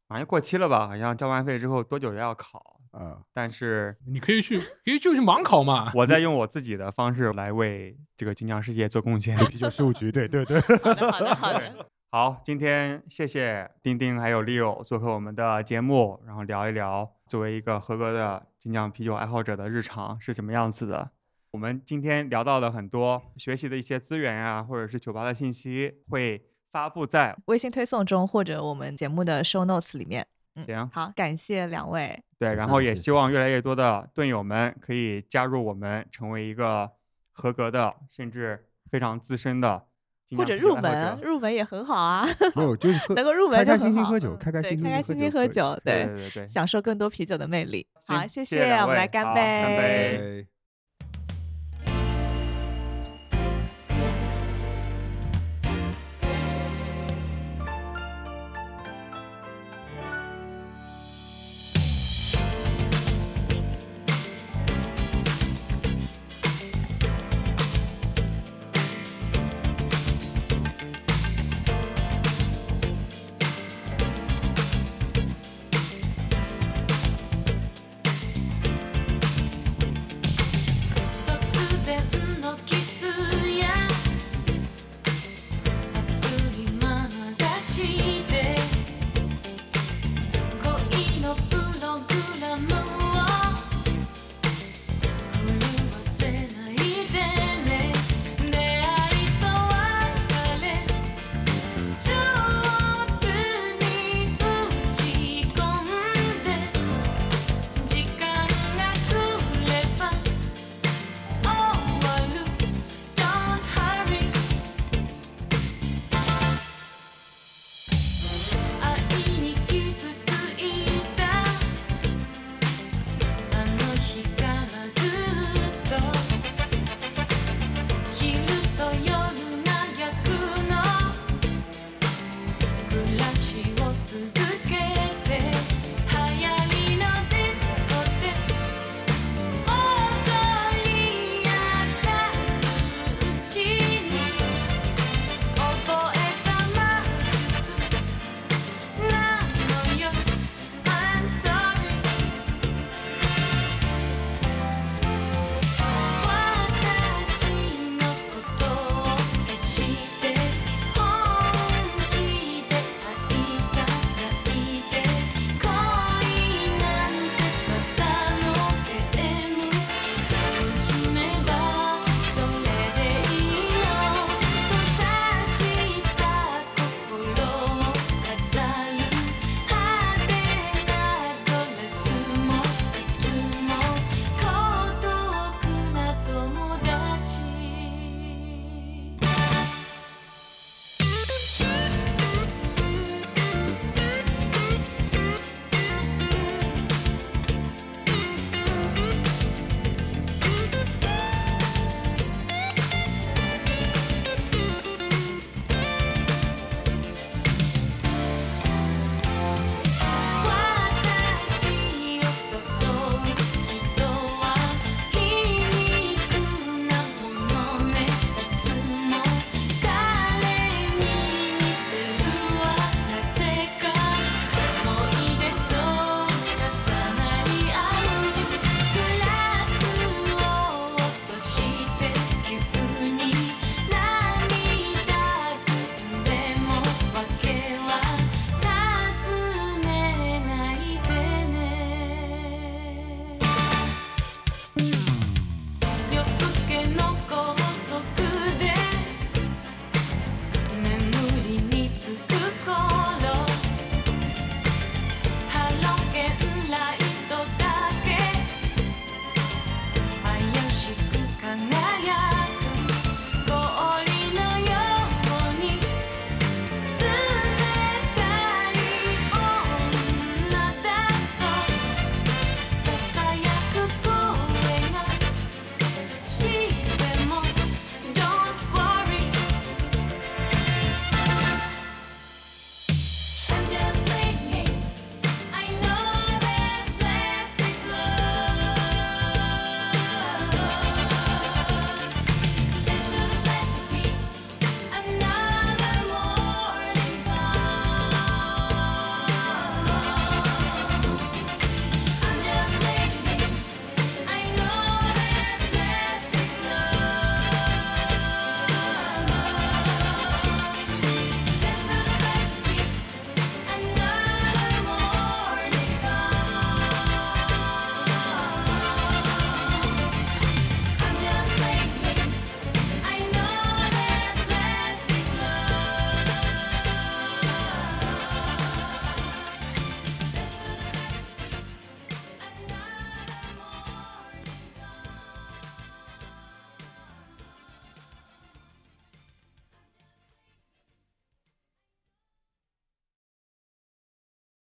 好像过期了吧？好像交完费之后多久要考？啊，但是你可以去，可以就去盲考嘛。我在用我自己的方式来为这个精酿世界做贡献。啤酒事务局，对对对，好的，好的，好的。好，今天谢谢丁丁还有 Leo 做客我们的节目，然后聊一聊作为一个合格的精酿啤酒爱好者的日常是什么样子的。我们今天聊到了很多学习的一些资源啊、或者是酒吧的信息，会发布在微信推送中或者我们节目的 show notes 里面。嗯行好，感谢两位。对，然后也希望越来越多的盾友们可以加入我们，成为一个合格的，甚至非常资深的精或者入门，入门也很好啊，没有就是能够入门开开就很好心心喝酒，嗯开开心心对开开心喝酒，对对，对享受更多啤酒的魅力。好，谢谢我们来干杯